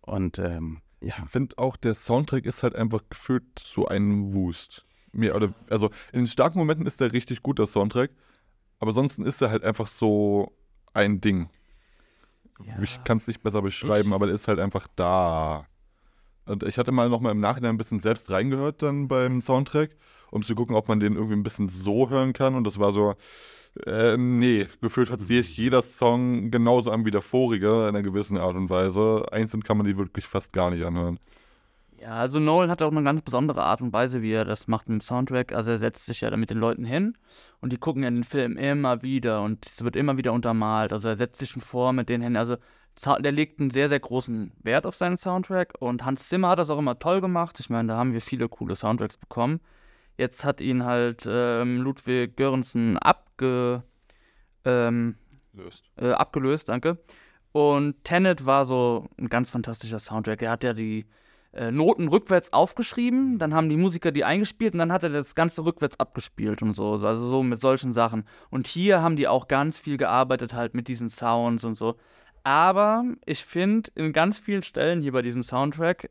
Und ähm, ja, Ich finde auch, der Soundtrack ist halt einfach gefühlt so ein Wust. Mir, oder, also in den starken Momenten ist der richtig gut, der Soundtrack. Aber ansonsten ist er halt einfach so ein Ding. Ich kann es nicht besser beschreiben, aber der ist halt einfach da. Und ich hatte mal nochmal im Nachhinein ein bisschen selbst reingehört dann beim Soundtrack, um zu gucken, ob man den irgendwie ein bisschen so hören kann. Und das war so, äh, nee, gefühlt hat sich jeder Song genauso an wie der vorige in einer gewissen Art und Weise. Einzeln kann man die wirklich fast gar nicht anhören. Ja, also Nolan hat auch eine ganz besondere Art und Weise, wie er das macht mit dem Soundtrack. Also er setzt sich ja da mit den Leuten hin und die gucken ja den Film immer wieder und es wird immer wieder untermalt. Also er setzt sich schon vor mit denen hin. Also der legt einen sehr, sehr großen Wert auf seinen Soundtrack und Hans Zimmer hat das auch immer toll gemacht. Ich meine, da haben wir viele coole Soundtracks bekommen. Jetzt hat ihn halt ähm, Ludwig Göransson abge, ähm, äh, abgelöst, danke. Und Tenet war so ein ganz fantastischer Soundtrack. Er hat ja die äh, Noten rückwärts aufgeschrieben, dann haben die Musiker die eingespielt und dann hat er das Ganze rückwärts abgespielt und so. Also so mit solchen Sachen. Und hier haben die auch ganz viel gearbeitet halt mit diesen Sounds und so. Aber ich finde, in ganz vielen Stellen hier bei diesem Soundtrack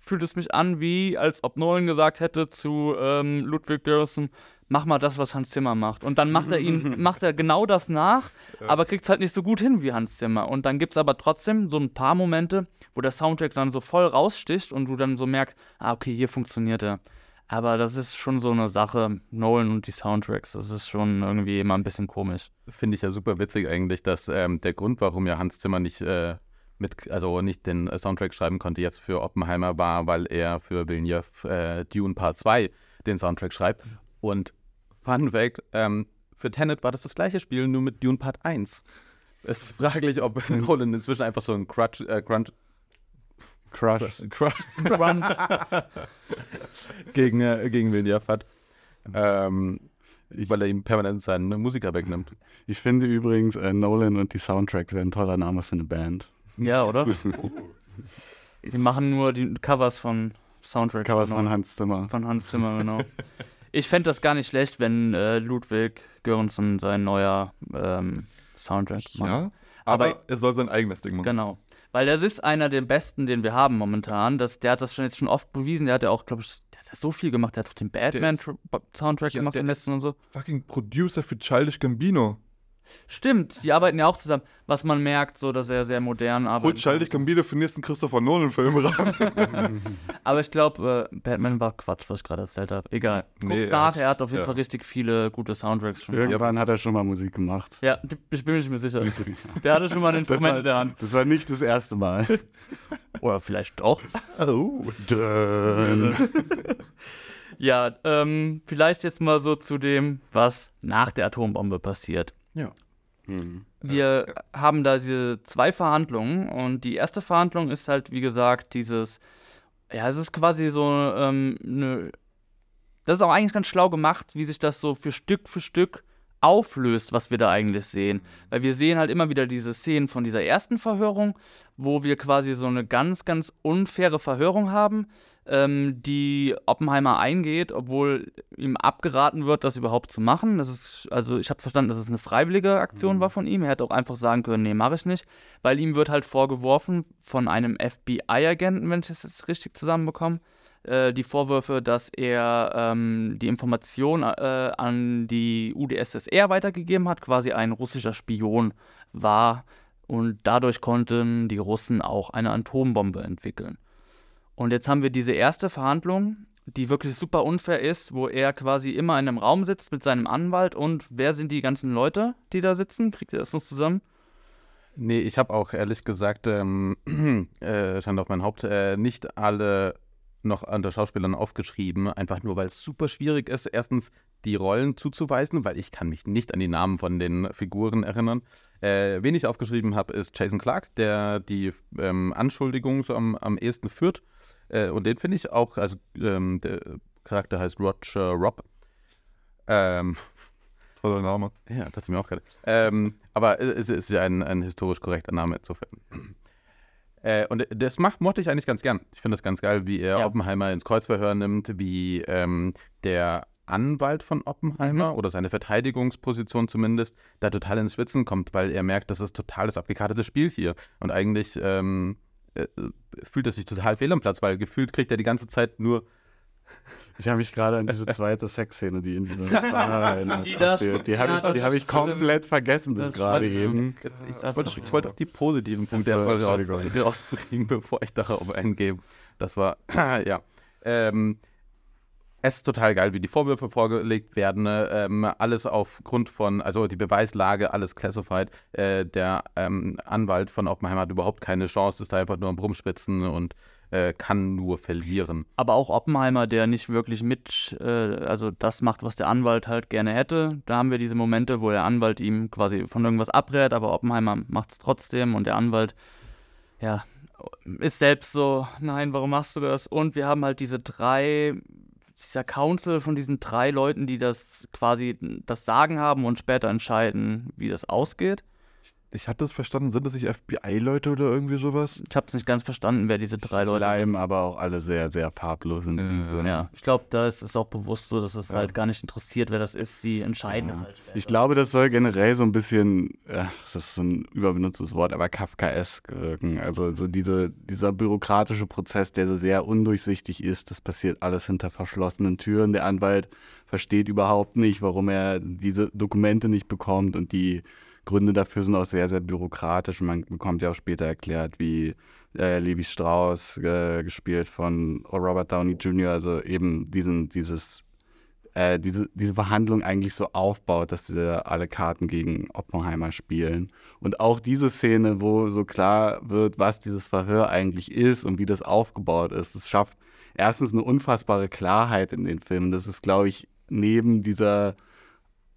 fühlt es mich an, wie als ob Nolan gesagt hätte zu ähm, Ludwig Göransson, mach mal das, was Hans Zimmer macht. Und dann macht er ihn, macht er genau das nach, aber kriegt es halt nicht so gut hin wie Hans Zimmer. Und dann gibt es aber trotzdem so ein paar Momente, wo der Soundtrack dann so voll raussticht und du dann so merkst, ah, okay, hier funktioniert er. Aber das ist schon so eine Sache, Nolan und die Soundtracks, das ist schon irgendwie immer ein bisschen komisch. finde ich ja super witzig eigentlich, dass ähm, der Grund, warum ja Hans Zimmer nicht äh, mit, also nicht den äh, Soundtrack schreiben konnte jetzt für Oppenheimer war, weil er für Villeneuve äh, Dune Part 2 den Soundtrack schreibt. Und Fun Fact, ähm, für Tenet war das das gleiche Spiel, nur mit Dune Part 1. Es ist fraglich, ob Nolan inzwischen einfach so ein Crutch, äh, Crunch Crush. gegen, äh, gegen Villeneuve hat. Ähm, weil er ihm permanent seinen Musiker wegnimmt. Ich finde übrigens, äh, Nolan und die Soundtracks wären ein toller Name für eine Band. Ja, oder? Die machen nur die Covers von Soundtracks. Covers von von Nolan. Hans Zimmer. Von Hans Zimmer, genau. Ich fände das gar nicht schlecht, wenn äh, Ludwig Göransson sein neuer ähm, Soundtrack macht. Ja, aber, Aber- er soll sein eigenes Ding machen. Genau. Weil das ist einer der besten, den wir haben momentan. Das, der hat das schon jetzt schon oft bewiesen. Der hat ja auch, glaube ich, der hat so viel gemacht. Der hat auch den Batman-Soundtrack Ja, gemacht, den letzten und so. Fucking Producer für Childish Gambino. Stimmt, die arbeiten ja auch zusammen. Was man merkt, so, dass er sehr modern Holt arbeitet. Childish Gambino für den nächsten Christopher Nolan-Film ran. Aber ich glaube, äh, Batman war Quatsch, was ich gerade erzählt habe. Egal. Guckt Nee, er nach, hat- er hat auf jeden ja. Fall richtig viele gute Soundtracks schon. Irgendwann hat er schon mal Musik gemacht. Ja, ich bin mir nicht mehr sicher. Der hatte schon mal ein Das Instrument war, in der Hand. das war nicht das erste Mal. Oder vielleicht doch. oh. Ja, ähm, vielleicht jetzt mal so zu dem, was nach der Atombombe passiert. Hm. Wir haben da diese zwei Verhandlungen und die erste Verhandlung ist halt, wie gesagt, dieses, ja, es ist quasi so ähm, eine, das ist auch eigentlich ganz schlau gemacht, wie sich das so für Stück für Stück auflöst, was wir da eigentlich sehen. Weil wir sehen halt immer wieder diese Szenen von dieser ersten Verhörung, wo wir quasi so eine ganz, ganz unfaire Verhörung haben, ähm, die Oppenheimer eingeht, obwohl ihm abgeraten wird, das überhaupt zu machen. Das ist, also ich habe verstanden, dass es eine freiwillige Aktion war von ihm. Er hätte auch einfach sagen können, nee, mache ich nicht. Weil ihm wird halt vorgeworfen von einem FBI-Agenten, wenn ich das jetzt richtig zusammenbekomme, äh, die Vorwürfe, dass er ähm, die Information äh, an die UdSSR weitergegeben hat, quasi ein russischer Spion war. Und dadurch konnten die Russen auch eine Atombombe entwickeln. Und jetzt haben wir diese erste Verhandlung, die wirklich super unfair ist, wo er quasi immer in einem Raum sitzt mit seinem Anwalt. Und wer sind die ganzen Leute, die da sitzen? Kriegt ihr das noch zusammen? Nee, ich habe auch ehrlich gesagt, ähm, äh, stand auf mein Haupt, äh, nicht alle noch unter Schauspielern aufgeschrieben, einfach nur, weil es super schwierig ist, erstens die Rollen zuzuweisen, weil ich kann mich nicht an die Namen von den Figuren erinnern. Äh, wen ich aufgeschrieben habe, ist Jason Clark, der die ähm, Anschuldigung so am, am ehesten führt. Äh, und den finde ich auch, also ähm, der Charakter heißt Roger Robb. Ähm, Toller Name. ja, das ist mir auch gerade. Ähm, aber es ist ja ein, ein historisch korrekter Name insofern. Äh, und das macht, mochte ich eigentlich ganz gern. Ich finde das ganz geil, wie er Ja. Oppenheimer ins Kreuzverhör nimmt, wie ähm, der Anwalt von Oppenheimer Mhm. oder seine Verteidigungsposition zumindest da total ins Schwitzen kommt, weil er merkt, das ist total das abgekartete Spiel hier. Und eigentlich ähm, äh, fühlt er sich total fehl am Platz, weil gefühlt kriegt er die ganze Zeit nur Ich habe mich gerade an diese zweite Sexszene, die in dieser Bar erinnert, Die das-. Die ja, habe ich, die hab ich komplett vergessen bis gerade eben. Jetzt, ich, Das wollte, ich wollte auch die positiven Punkte erstmal raus, rausbringen, bevor ich darauf eingehe. Das war, ja. Ähm, es ist total geil, wie die Vorwürfe vorgelegt werden. ne? Ähm, alles aufgrund von, also die Beweislage, alles classified. Äh, der ähm, Anwalt von Oppenheimer hat überhaupt keine Chance, ist da einfach nur am Rumspitzen und äh, kann nur verlieren. Aber auch Oppenheimer, der nicht wirklich mit, äh, also das macht, was der Anwalt halt gerne hätte. Da haben wir diese Momente, wo der Anwalt ihm quasi von irgendwas abrät, aber Oppenheimer macht es trotzdem und der Anwalt, ja, ist selbst so, nein, warum machst du das? Und wir haben halt diese drei, dieser Council von diesen drei Leuten, die das quasi das Sagen haben und später entscheiden, wie das ausgeht. Ich hatte es verstanden, sind das nicht FBI-Leute oder irgendwie sowas? Ich habe es nicht ganz verstanden, wer diese drei Leute sind. Bleiben aber auch alle sehr, sehr farblos in Ja. diesem. Ja, ich glaube, da ist es auch bewusst so, dass es Ja. halt gar nicht interessiert, wer das ist. Sie entscheiden Ja. es halt später. Ich glaube, das soll generell so ein bisschen, ach, das ist so ein überbenutztes Wort, aber Kafkaesk wirken. Also so diese, dieser bürokratische Prozess, der so sehr undurchsichtig ist, das passiert alles hinter verschlossenen Türen. Der Anwalt versteht überhaupt nicht, warum er diese Dokumente nicht bekommt und die Gründe dafür sind auch sehr, sehr bürokratisch. Man bekommt ja auch später erklärt, wie äh, Levi Strauss, äh, gespielt von Robert Downey Jr., also eben diesen, dieses äh, diese, diese Verhandlung eigentlich so aufbaut, dass sie alle Karten gegen Oppenheimer spielen. Und auch diese Szene, wo so klar wird, was dieses Verhör eigentlich ist und wie das aufgebaut ist, das schafft erstens eine unfassbare Klarheit in den Filmen. Das ist, glaube ich, neben dieser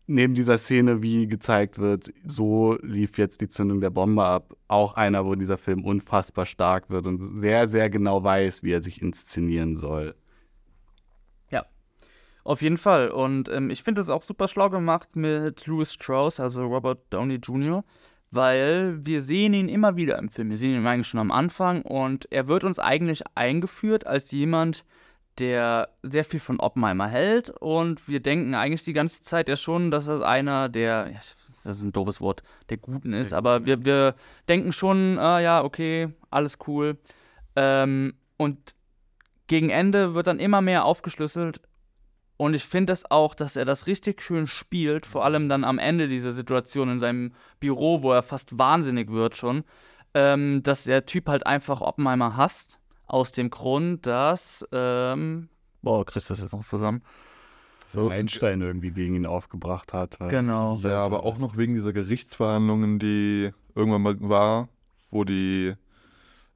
neben dieser Szene, wie gezeigt wird, so lief jetzt die Zündung der Bombe ab, auch einer, wo dieser Film unfassbar stark wird und sehr, sehr genau weiß, wie er sich inszenieren soll. Auf jeden Fall. Und ähm, ich finde es auch super schlau gemacht mit Louis Strauss, also Robert Downey Jr., weil wir sehen ihn immer wieder im Film. Wir sehen ihn eigentlich schon am Anfang und er wird uns eigentlich eingeführt als jemand, sehr viel von Oppenheimer hält. Und wir denken eigentlich die ganze Zeit ja schon, dass er einer der, das ist ein doofes Wort, der Guten ist, aber wir, wir denken schon, ah ja, okay, alles cool. Ähm, und gegen Ende wird dann immer mehr aufgeschlüsselt. Und ich finde es auch, dass er das richtig schön spielt, vor allem dann am Ende dieser Situation in seinem Büro, wo er fast wahnsinnig wird schon, ähm, dass der Typ halt einfach Oppenheimer hasst, aus dem Grund, dass, ähm, boah, kriegst du das jetzt noch zusammen? So Einstein irgendwie gegen ihn aufgebracht hat. Genau. Ja, aber auch noch wegen dieser Gerichtsverhandlungen, die irgendwann mal war, wo die.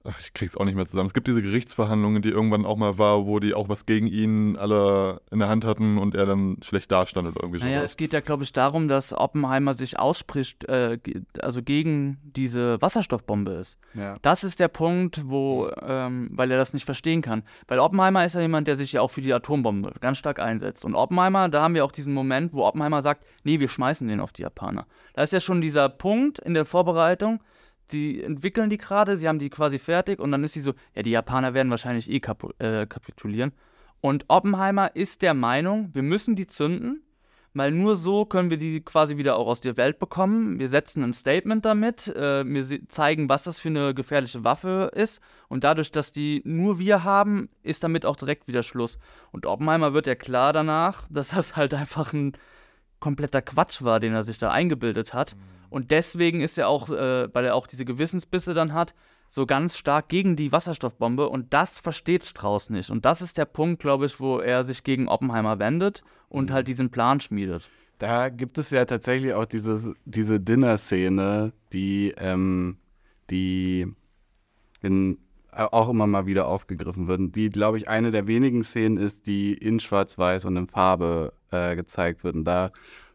Ach, ich krieg's auch nicht mehr zusammen. Es gibt diese Gerichtsverhandlungen, die irgendwann auch mal war, wo die auch was gegen ihn alle in der Hand hatten und er dann schlecht dastand oder irgendwie Naja, sowas. es geht ja, glaube ich, darum, dass Oppenheimer sich ausspricht, äh, also gegen diese Wasserstoffbombe ist. Ja. Das ist der Punkt, wo, ähm, weil er das nicht verstehen kann. Weil Oppenheimer ist ja jemand, der sich ja auch für die Atombombe ganz stark einsetzt. Und Oppenheimer, da haben wir auch diesen Moment, wo Oppenheimer sagt, nee, wir schmeißen den auf die Japaner. Da ist ja schon dieser Punkt in der Vorbereitung, die entwickeln die gerade, sie haben die quasi fertig und dann ist sie so, ja, die Japaner werden wahrscheinlich eh äh, kapitulieren. Und Oppenheimer ist der Meinung, wir müssen die zünden, weil nur so können wir die quasi wieder auch aus der Welt bekommen. Wir setzen ein Statement damit, äh, wir zeigen, was das für eine gefährliche Waffe ist. Und dadurch, dass die nur wir haben, ist damit auch direkt wieder Schluss. Und Oppenheimer wird ja klar danach, dass das halt einfach ein kompletter Quatsch war, den er sich da eingebildet hat. Und deswegen ist er auch, äh, weil er auch diese Gewissensbisse dann hat, so ganz stark gegen die Wasserstoffbombe. Und das versteht Strauß nicht. Und das ist der Punkt, glaube ich, wo er sich gegen Oppenheimer wendet und halt diesen Plan schmiedet. Da gibt es ja tatsächlich auch dieses, diese Dinner-Szene, die, ähm, die in, auch immer mal wieder aufgegriffen wird. Die, glaube ich, eine der wenigen Szenen ist, die in Schwarz-Weiß und in Farbe äh, gezeigt wird. Und da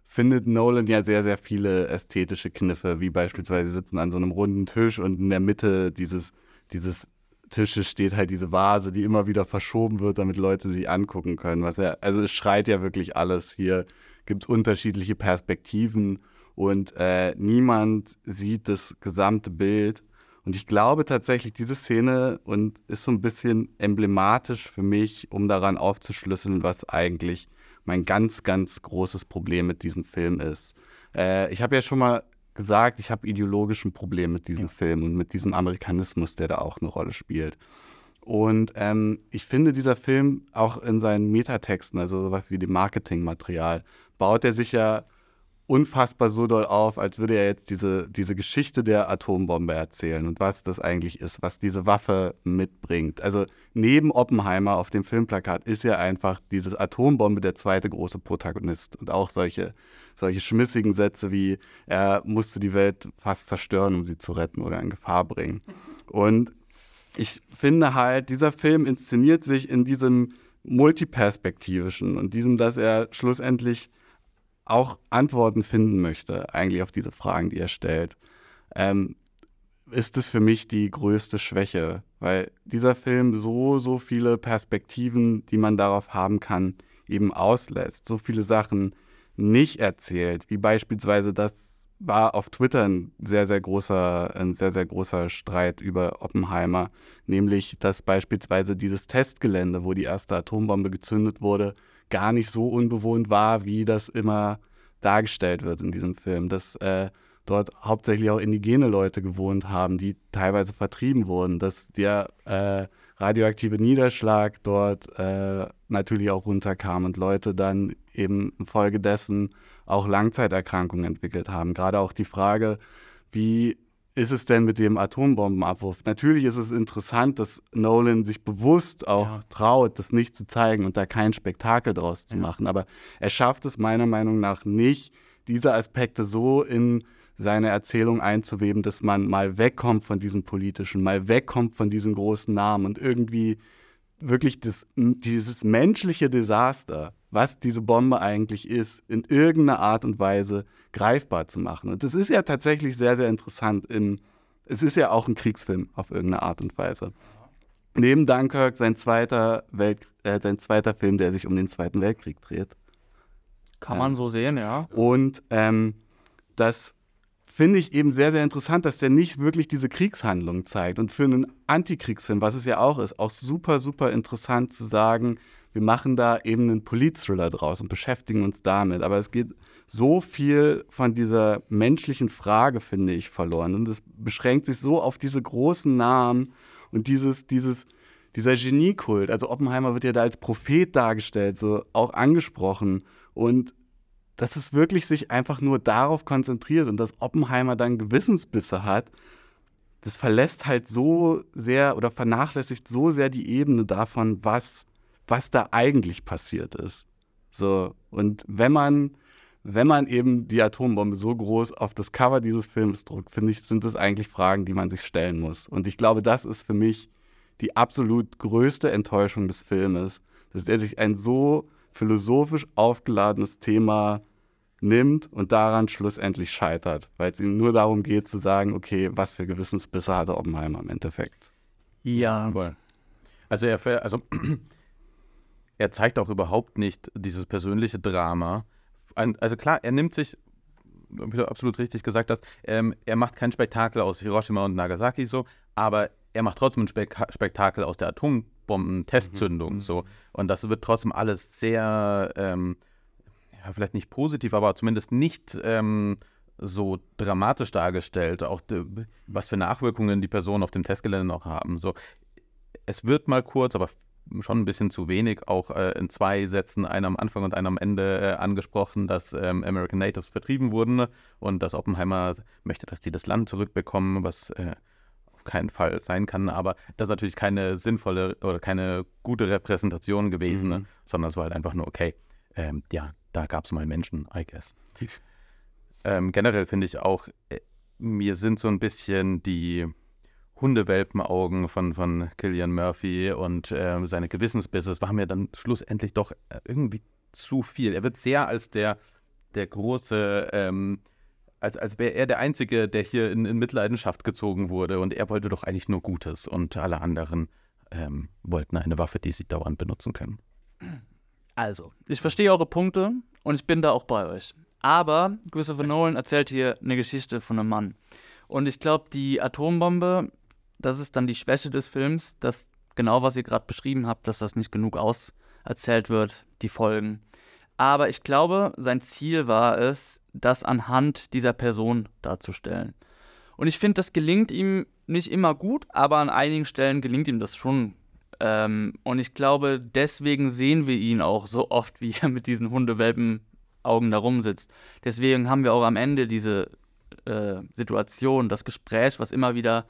findet Nolan ja sehr, sehr viele ästhetische Kniffe, wie beispielsweise sie sitzen an so einem runden Tisch und in der Mitte dieses, dieses Tisches steht halt diese Vase, die immer wieder verschoben wird, damit Leute sie angucken können. Was ja, also es schreit ja wirklich alles. Hier gibt es unterschiedliche Perspektiven und äh, niemand sieht das gesamte Bild. Und ich glaube tatsächlich, diese Szene und ist so ein bisschen emblematisch für mich, um daran aufzuschlüsseln, was eigentlich mein ganz, ganz großes Problem mit diesem Film ist. Äh, ich habe ja schon mal gesagt, ich habe ideologischen Problem mit diesem ja. Film und mit diesem Amerikanismus, der da auch eine Rolle spielt. Und ähm, ich finde, dieser Film auch in seinen Metatexten, also sowas wie dem Marketingmaterial, baut er sich ja unfassbar so doll auf, als würde er jetzt diese, diese Geschichte der Atombombe erzählen und was das eigentlich ist, was diese Waffe mitbringt. Also neben Oppenheimer auf dem Filmplakat ist ja einfach diese Atombombe der zweite große Protagonist und auch solche, solche schmissigen Sätze wie, er musste die Welt fast zerstören, um sie zu retten oder in Gefahr bringen. Und ich finde halt, dieser Film inszeniert sich in diesem multiperspektivischen und diesem, dass er schlussendlich auch Antworten finden möchte, eigentlich auf diese Fragen, die er stellt, ähm, ist es für mich die größte Schwäche, weil dieser Film so, so viele Perspektiven, die man darauf haben kann, eben auslässt, so viele Sachen nicht erzählt, wie beispielsweise das war auf Twitter ein sehr, sehr großer, ein sehr, sehr großer Streit über Oppenheimer, nämlich dass beispielsweise dieses Testgelände, wo die erste Atombombe gezündet wurde, gar nicht so unbewohnt war, wie das immer dargestellt wird in diesem Film. Dass äh, dort hauptsächlich auch indigene Leute gewohnt haben, die teilweise vertrieben wurden, dass der äh, radioaktive Niederschlag dort äh, natürlich auch runterkam und Leute dann eben infolgedessen auch Langzeiterkrankungen entwickelt haben. Gerade auch die Frage, wie ist es denn mit dem Atombombenabwurf? Natürlich ist es interessant, dass Nolan sich bewusst auch ja. traut, das nicht zu zeigen und da kein Spektakel draus zu ja. machen. Aber er schafft es meiner Meinung nach nicht, diese Aspekte so in seine Erzählung einzuweben, dass man mal wegkommt von diesem politischen, mal wegkommt von diesen großen Namen und irgendwie wirklich das, dieses menschliche Desaster, was diese Bombe eigentlich ist, in irgendeiner Art und Weise greifbar zu machen. Und das ist ja tatsächlich sehr, sehr interessant. Im, es ist ja auch ein Kriegsfilm auf irgendeine Art und Weise. Neben Dunkirk sein zweiter, Welt, äh, sein zweiter Film, der sich um den Zweiten Weltkrieg dreht. Kann man so sehen, ja. Und ähm, das finde ich eben sehr, sehr interessant, dass der nicht wirklich diese Kriegshandlung zeigt. Und für einen Antikriegsfilm, was es ja auch ist, auch super, super interessant zu sagen, wir machen da eben einen Politthriller draus und beschäftigen uns damit. Aber es geht so viel von dieser menschlichen Frage, finde ich, verloren. Und es beschränkt sich so auf diese großen Namen und dieses, dieses, dieser Geniekult. Also Oppenheimer wird ja da als Prophet dargestellt, so auch angesprochen. Und dass es wirklich sich einfach nur darauf konzentriert und dass Oppenheimer dann Gewissensbisse hat, das verlässt halt so sehr oder vernachlässigt so sehr die Ebene davon, was, was da eigentlich passiert ist. So, und wenn man, wenn man eben die Atombombe so groß auf das Cover dieses Films druckt, finde ich, sind das eigentlich Fragen, die man sich stellen muss. Und ich glaube, das ist für mich die absolut größte Enttäuschung des Filmes, dass er sich ein so philosophisch aufgeladenes Thema nimmt und daran schlussendlich scheitert, weil es ihm nur darum geht zu sagen, okay, was für Gewissensbisse hatte Oppenheimer im Endeffekt. Ja. Cool. Also er, also er zeigt auch überhaupt nicht dieses persönliche Drama. Also klar, er nimmt sich, wie du absolut richtig gesagt hast, ähm, er macht kein Spektakel aus Hiroshima und Nagasaki so, aber er macht trotzdem ein Spek Spektakel aus der Atombomben-Testzündung mhm. so. Und das wird trotzdem alles sehr ähm, ja, vielleicht nicht positiv, aber zumindest nicht ähm, so dramatisch dargestellt, auch was für Nachwirkungen die Personen auf dem Testgelände noch haben. So, es wird mal kurz, aber schon ein bisschen zu wenig, auch äh, in zwei Sätzen, einer am Anfang und einer am Ende, äh, angesprochen, dass ähm, American Natives vertrieben wurden und dass Oppenheimer möchte, dass die das Land zurückbekommen, was äh, keinen Fall sein kann. Aber das ist natürlich keine sinnvolle oder keine gute Repräsentation gewesen, mhm. sondern es war halt einfach nur, okay, ähm, ja, da gab es mal Menschen, I guess. Ähm, generell finde ich auch, äh, mir sind so ein bisschen die Hundewelpenaugen von, von Killian Murphy und äh, seine Gewissensbisse, es war mir dann schlussendlich doch äh, irgendwie zu viel. Er wird sehr als der, der große, ähm, als, als wäre er der Einzige, der hier in, in, Mitleidenschaft gezogen wurde und er wollte doch eigentlich nur Gutes und alle anderen ähm, wollten eine Waffe, die sie dauernd benutzen können. Also, ich verstehe eure Punkte und ich bin da auch bei euch. Aber Christopher Nolan erzählt hier eine Geschichte von einem Mann. Und ich glaube, die Atombombe, das ist dann die Schwäche des Films, dass genau was ihr gerade beschrieben habt, dass das nicht genug auserzählt wird, die Folgen. Aber ich glaube, sein Ziel war es, das anhand dieser Person darzustellen. Und ich finde, das gelingt ihm nicht immer gut, aber an einigen Stellen gelingt ihm das schon. Ähm, und ich glaube, deswegen sehen wir ihn auch so oft, wie er mit diesen Hundewelpen-Augen da rumsitzt. Deswegen haben wir auch am Ende diese äh, Situation, das Gespräch, was immer wieder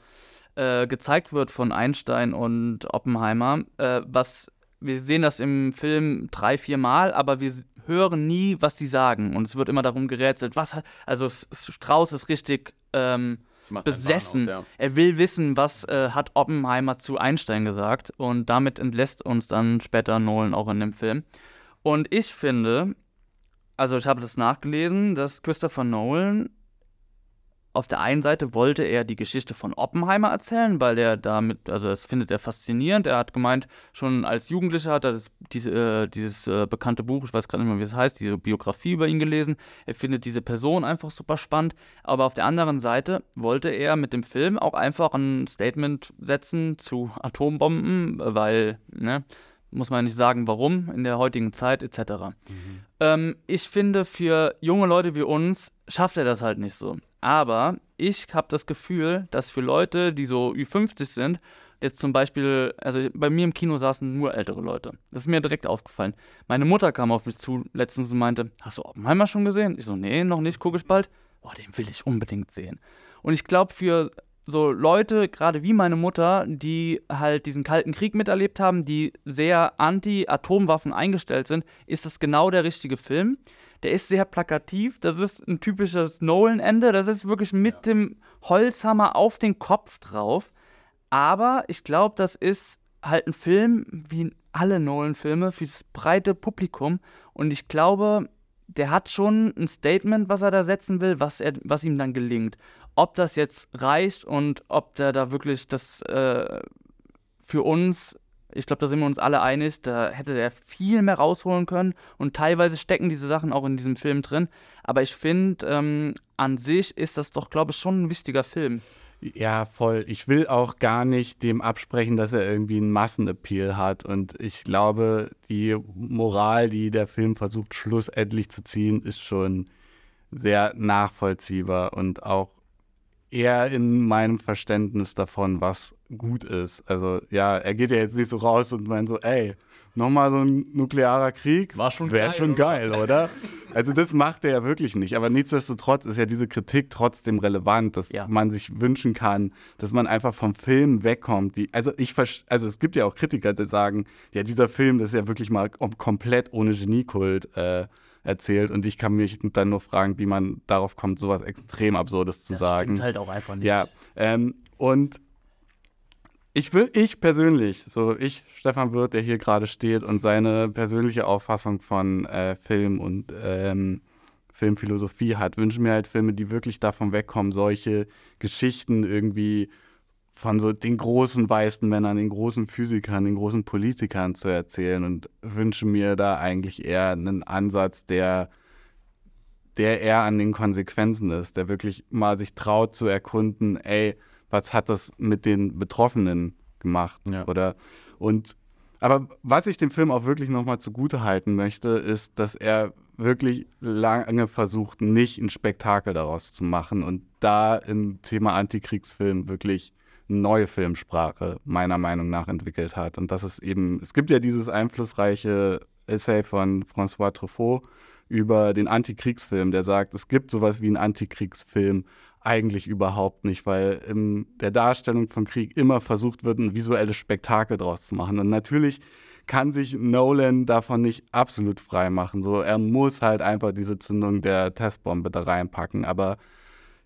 äh, gezeigt wird von Einstein und Oppenheimer, äh, was wir sehen das im Film drei, vier Mal, aber wir hören nie, was sie sagen. Und es wird immer darum gerätselt, was hat, also Strauß ist richtig ähm, besessen. Aus, ja. Er will wissen, was äh, hat Oppenheimer zu Einstein gesagt. Und damit entlässt uns dann später Nolan auch in dem Film. Und ich finde, also ich habe das nachgelesen, dass Christopher Nolan auf der einen Seite wollte er die Geschichte von Oppenheimer erzählen, weil er damit, also das findet er faszinierend. Er hat gemeint, schon als Jugendlicher hat er das, diese, äh, dieses äh, bekannte Buch, ich weiß gerade nicht mehr, wie es heißt, diese Biografie über ihn gelesen. Er findet diese Person einfach super spannend. Aber auf der anderen Seite wollte er mit dem Film auch einfach ein Statement setzen zu Atombomben, weil, ne, muss man nicht sagen, warum in der heutigen Zeit etc. Mhm. Ähm, ich finde, für junge Leute wie uns schafft er das halt nicht so. Aber ich habe das Gefühl, dass für Leute, die so Ü50 sind, jetzt zum Beispiel, also bei mir im Kino saßen nur ältere Leute. Das ist mir direkt aufgefallen. Meine Mutter kam auf mich zu letztens und meinte, hast du Oppenheimer schon gesehen? Ich so, nee, noch nicht, gucke ich bald. Boah, den will ich unbedingt sehen. Und ich glaube, für so Leute, gerade wie meine Mutter, die halt diesen Kalten Krieg miterlebt haben, die sehr anti-Atomwaffen eingestellt sind, ist das genau der richtige Film der ist sehr plakativ. Das ist ein typisches Nolan-Ende. Das ist wirklich mit ja. dem Holzhammer auf den Kopf drauf. Aber ich glaube, das ist halt ein Film, wie alle Nolan-Filme, für das breite Publikum. Und ich glaube, der hat schon ein Statement, was er da setzen will, was, er, was ihm dann gelingt. Ob das jetzt reicht und ob der da wirklich das äh, für uns ich glaube, da sind wir uns alle einig. Da hätte er viel mehr rausholen können. Und teilweise stecken diese Sachen auch in diesem Film drin. Aber ich finde, ähm, an sich ist das doch, glaube ich, schon ein wichtiger Film. Ja, voll. Ich will auch gar nicht dem absprechen, dass er irgendwie einen Massenappeal hat. Und ich glaube, die Moral, die der Film versucht, schlussendlich zu ziehen, ist schon sehr nachvollziehbar und auch eher in meinem Verständnis davon, was gut ist. Also ja, er geht ja jetzt nicht so raus und meint so, ey, nochmal so ein nuklearer Krieg. War schon Wäre schon geil, oder? Also das macht er ja wirklich nicht. Aber nichtsdestotrotz ist ja diese Kritik trotzdem relevant, dass ja. man sich wünschen kann, dass man einfach vom Film wegkommt. Die, also ich also es gibt ja auch Kritiker, die sagen, ja, dieser Film, das ist ja wirklich mal komplett ohne Geniekult. Äh, erzählt und ich kann mich dann nur fragen, wie man darauf kommt, sowas extrem Absurdes zu das sagen. Stimmt halt auch einfach nicht. Ja, ähm, und ich will, ich persönlich, so ich, Stefan Wirth, der hier gerade steht und seine persönliche Auffassung von äh, Film und ähm, Filmphilosophie hat, wünsche mir halt Filme, die wirklich davon wegkommen, solche Geschichten irgendwie von so den großen weißen Männern, den großen Physikern, den großen Politikern zu erzählen und wünsche mir da eigentlich eher einen Ansatz, der, der eher an den Konsequenzen ist, der wirklich mal sich traut zu erkunden, ey, was hat das mit den Betroffenen gemacht? Ja. Oder und aber was ich dem Film auch wirklich nochmal zugute halten möchte, ist, dass er wirklich lange versucht, nicht ein Spektakel daraus zu machen und da im Thema Antikriegsfilm wirklich neue Filmsprache meiner Meinung nach entwickelt hat. Und das ist eben, es gibt ja dieses einflussreiche Essay von François Truffaut über den Antikriegsfilm, der sagt, es gibt sowas wie einen Antikriegsfilm eigentlich überhaupt nicht, weil in der Darstellung von Krieg immer versucht wird, ein visuelles Spektakel draus zu machen. Und natürlich kann sich Nolan davon nicht absolut frei machen. So, er muss halt einfach diese Zündung der Testbombe da reinpacken. Aber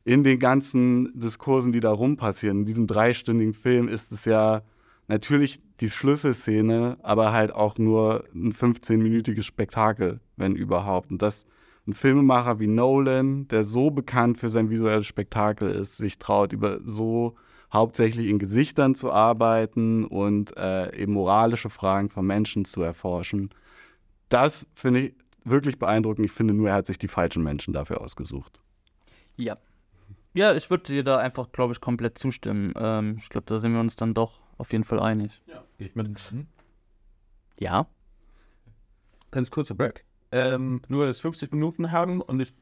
in den ganzen Diskursen, die da rum passieren, in diesem dreistündigen Film, ist es ja natürlich die Schlüsselszene, aber halt auch nur ein 15-minütiges Spektakel, wenn überhaupt. Und dass ein Filmemacher wie Nolan, der so bekannt für sein visuelles Spektakel ist, sich traut, über so hauptsächlich in Gesichtern zu arbeiten und äh, eben moralische Fragen von Menschen zu erforschen. Das finde ich wirklich beeindruckend. Ich finde nur, er hat sich die falschen Menschen dafür ausgesucht. Ja, ja, ich würde dir da einfach, glaube ich, komplett zustimmen. Ähm, ich glaube, da sind wir uns dann doch auf jeden Fall einig. Ja, ich mit. Ja. Ganz kurzer Break. Ähm, nur, dass wir 50 Minuten haben und ich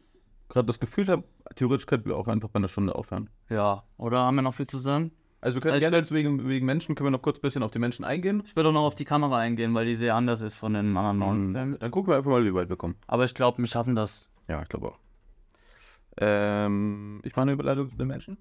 gerade das Gefühl habe, theoretisch könnten wir auch einfach bei einer Stunde aufhören. Ja. Oder haben wir noch viel zu sagen? Also wir können Also gerne jetzt wegen, wegen Menschen, können wir noch kurz ein bisschen auf die Menschen eingehen. Ich würde auch noch auf die Kamera eingehen, weil die sehr anders ist von den anderen neuen. Dann, dann gucken wir einfach mal, wie weit wir kommen. Aber ich glaube, wir schaffen das. Ja, ich glaube auch. Ähm, ich mache eine Überleitung zu den Menschen.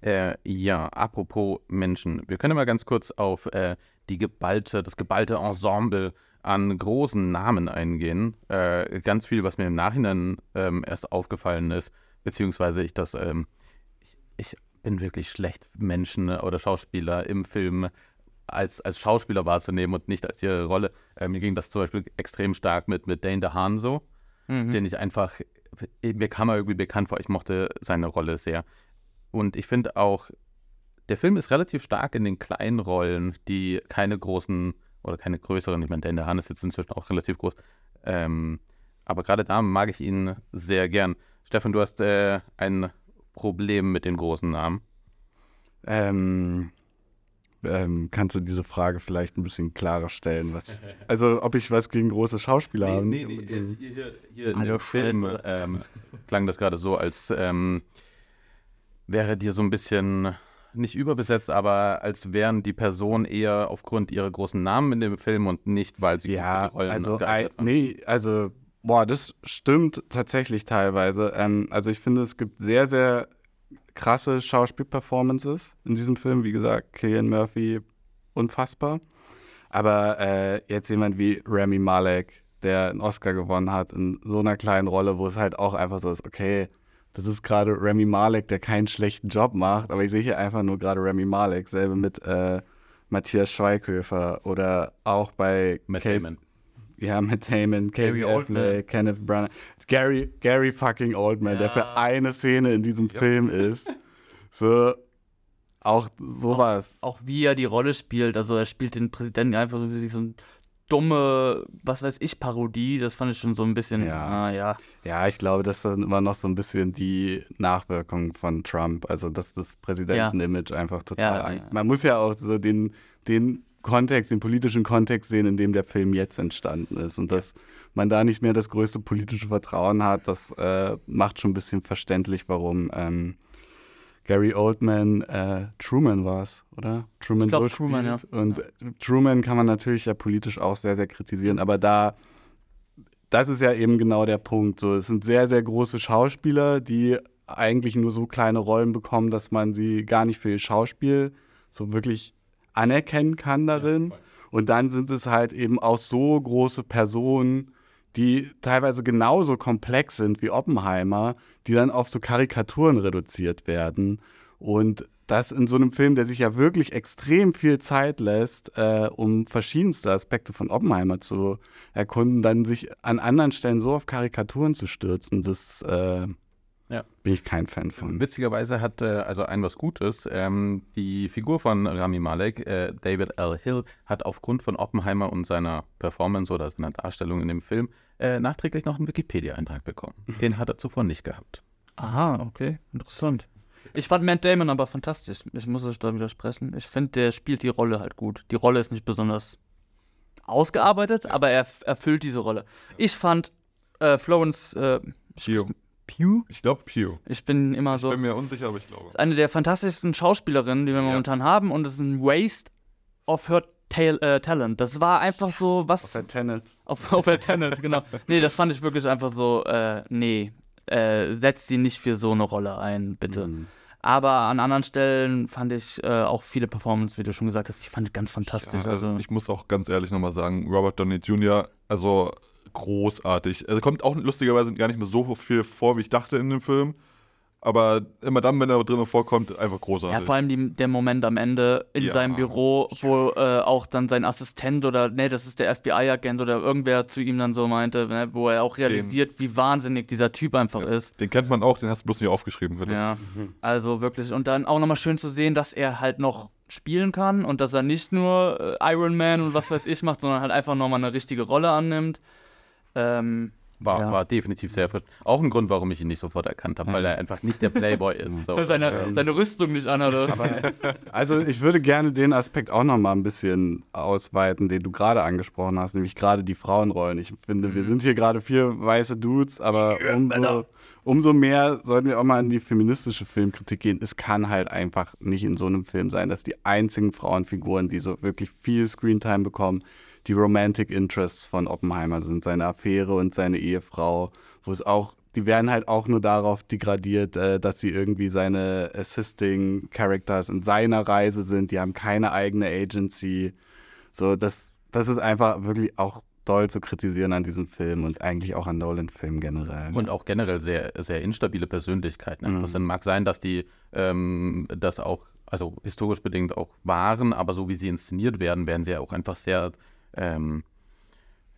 Äh, ja, apropos Menschen. Wir können mal ganz kurz auf äh, die geballte, das geballte Ensemble an großen Namen eingehen. Äh, ganz viel, was mir im Nachhinein ähm, erst aufgefallen ist, beziehungsweise ich das, ähm, ich, ich bin wirklich schlecht, Menschen oder Schauspieler im Film als, als Schauspieler wahrzunehmen und nicht als ihre Rolle. Äh, mir ging das zum Beispiel extrem stark mit, mit Dane DeHaan so Mhm. den ich einfach, mir kam er irgendwie bekannt vor, ich mochte seine Rolle sehr. Und ich finde auch, der Film ist relativ stark in den kleinen Rollen, die keine großen oder keine größeren, ich meine, der Hahn ist jetzt inzwischen auch relativ groß, ähm, aber gerade da mag ich ihn sehr gern. Stefan, du hast äh, ein Problem mit den großen Namen. Ähm, ähm, kannst du diese Frage vielleicht ein bisschen klarer stellen? Was, also, ob ich was gegen große Schauspieler habe? hier, hier in dem Film ähm, klang das gerade so, als ähm, wäre dir so ein bisschen nicht überbesetzt, aber als wären die Personen eher aufgrund ihrer großen Namen in dem Film und nicht, weil sie Ja, Rollen also, waren. nee, also, boah, das stimmt tatsächlich teilweise. Ähm, also, ich finde, es gibt sehr, sehr krasse Schauspielperformances in diesem Film. Wie gesagt, Killian Murphy, unfassbar. Aber äh, jetzt jemand wie Rami Malek, der einen Oscar gewonnen hat, in so einer kleinen Rolle, wo es halt auch einfach so ist, okay, das ist gerade Rami Malek, der keinen schlechten Job macht, aber ich sehe hier einfach nur gerade Rami Malek, selbe mit äh, Matthias Schweighöfer oder auch bei Matt Case- Damon. Ja, Matt Damon, Casey Gary Oldman. Affleck, Kenneth Branagh, Gary, Gary fucking Oldman, der Ja. für eine Szene in diesem Film ist. So, auch sowas. Auch wie er die Rolle spielt. Also er spielt den Präsidenten einfach so wie so eine dumme, was weiß ich, Parodie. Das fand ich schon so ein bisschen, Ja. ah, ja. Ja, ich glaube, das ist immer noch so ein bisschen die Nachwirkung von Trump. Also, dass das Präsidenten-Image einfach total. Ja, ja. Man muss ja auch so den, den Kontext, den politischen Kontext sehen, in dem der Film jetzt entstanden ist. Und dass man da nicht mehr das größte politische Vertrauen hat, das äh, macht schon ein bisschen verständlich, warum ähm, Gary Oldman äh, Truman war es, oder? Truman Ich glaub, so Truman, spielt. Und Truman kann man natürlich ja politisch auch sehr, sehr kritisieren, aber da das ist ja eben genau der Punkt. So, es sind sehr, sehr große Schauspieler, die eigentlich nur so kleine Rollen bekommen, dass man sie gar nicht für ihr Schauspiel so wirklich anerkennen kann darin. Und dann sind es halt eben auch so große Personen, die teilweise genauso komplex sind wie Oppenheimer, die dann auf so Karikaturen reduziert werden. Und das in so einem Film, der sich ja wirklich extrem viel Zeit lässt, äh, um verschiedenste Aspekte von Oppenheimer zu erkunden, dann sich an anderen Stellen so auf Karikaturen zu stürzen, das äh, Ja. bin ich kein Fan von. Witzigerweise hat, äh, also ein was Gutes, ähm, die Figur von Rami Malek, äh, David L. Hill, hat aufgrund von Oppenheimer und seiner Performance oder seiner Darstellung in dem Film äh, nachträglich noch einen Wikipedia-Eintrag bekommen. Den hat er zuvor nicht gehabt. Aha, okay, interessant. Ich fand Matt Damon aber fantastisch. Ich muss euch da widersprechen. Ich finde, der spielt die Rolle halt gut. Die Rolle ist nicht besonders ausgearbeitet, aber er erfüllt diese Rolle. Ich fand äh, Florence äh. Pugh? Ich glaube Pugh. Ich bin immer Ich so. bin mir unsicher, aber ich glaube. ist eine der fantastischsten Schauspielerinnen, die wir Ja. momentan haben, und es ist ein Waste of her tail, äh, Talent. Das war einfach so, was. Auf der Tenet. Auf, auf der Tenet, genau. Nee, das fand ich wirklich einfach so, äh, nee, äh, setzt sie nicht für so eine Rolle ein, bitte. Mhm. Aber an anderen Stellen fand ich äh, auch viele Performances, wie du schon gesagt hast, die fand ich ganz fantastisch. Ja, also also, ich muss auch ganz ehrlich nochmal sagen, Robert Downey Jr., also großartig. Also kommt auch lustigerweise gar nicht mehr so viel vor, wie ich dachte in dem Film. Aber immer dann, wenn er drinnen vorkommt, einfach großartig. ja, vor allem die, der Moment am Ende in Ja. seinem Büro, wo äh, auch dann sein Assistent oder, nee, das ist der FBI-Agent oder irgendwer zu ihm dann so meinte, ne, wo er auch realisiert, wie wahnsinnig dieser Typ einfach ist. Den kennt man auch, den hast du bloß nicht aufgeschrieben, Philipp. Ja, also wirklich. Und dann auch nochmal schön zu sehen, dass er halt noch spielen kann und dass er nicht nur äh, Iron Man und was weiß ich macht, sondern halt einfach nochmal eine richtige Rolle annimmt. Ähm, war, Ja. war definitiv sehr frisch. Auch ein Grund, warum ich ihn nicht sofort erkannt habe, weil er einfach nicht der Playboy ist. So. Seine, seine Rüstung nicht an, oder? Also ich würde gerne den Aspekt auch noch mal ein bisschen ausweiten, den du gerade angesprochen hast, nämlich gerade die Frauenrollen. Ich finde, wir sind hier gerade vier weiße Dudes, aber umso, umso mehr sollten wir auch mal in die feministische Filmkritik gehen. Es kann halt einfach nicht in so einem Film sein, dass die einzigen Frauenfiguren, die so wirklich viel Screentime bekommen, die Romantic Interests von Oppenheimer sind, seine Affäre und seine Ehefrau, wo es auch die werden halt auch nur darauf degradiert, äh, dass sie irgendwie seine Assisting Characters in seiner Reise sind. Die haben keine eigene Agency. So, das, das ist einfach wirklich auch doll zu kritisieren an diesem Film und eigentlich auch an Nolan-Filmen generell. Und auch generell sehr, sehr instabile Persönlichkeiten. Mhm. Das mag sein, dass die ähm, das auch, also historisch bedingt auch waren, aber so wie sie inszeniert werden, werden sie ja auch einfach sehr ähm,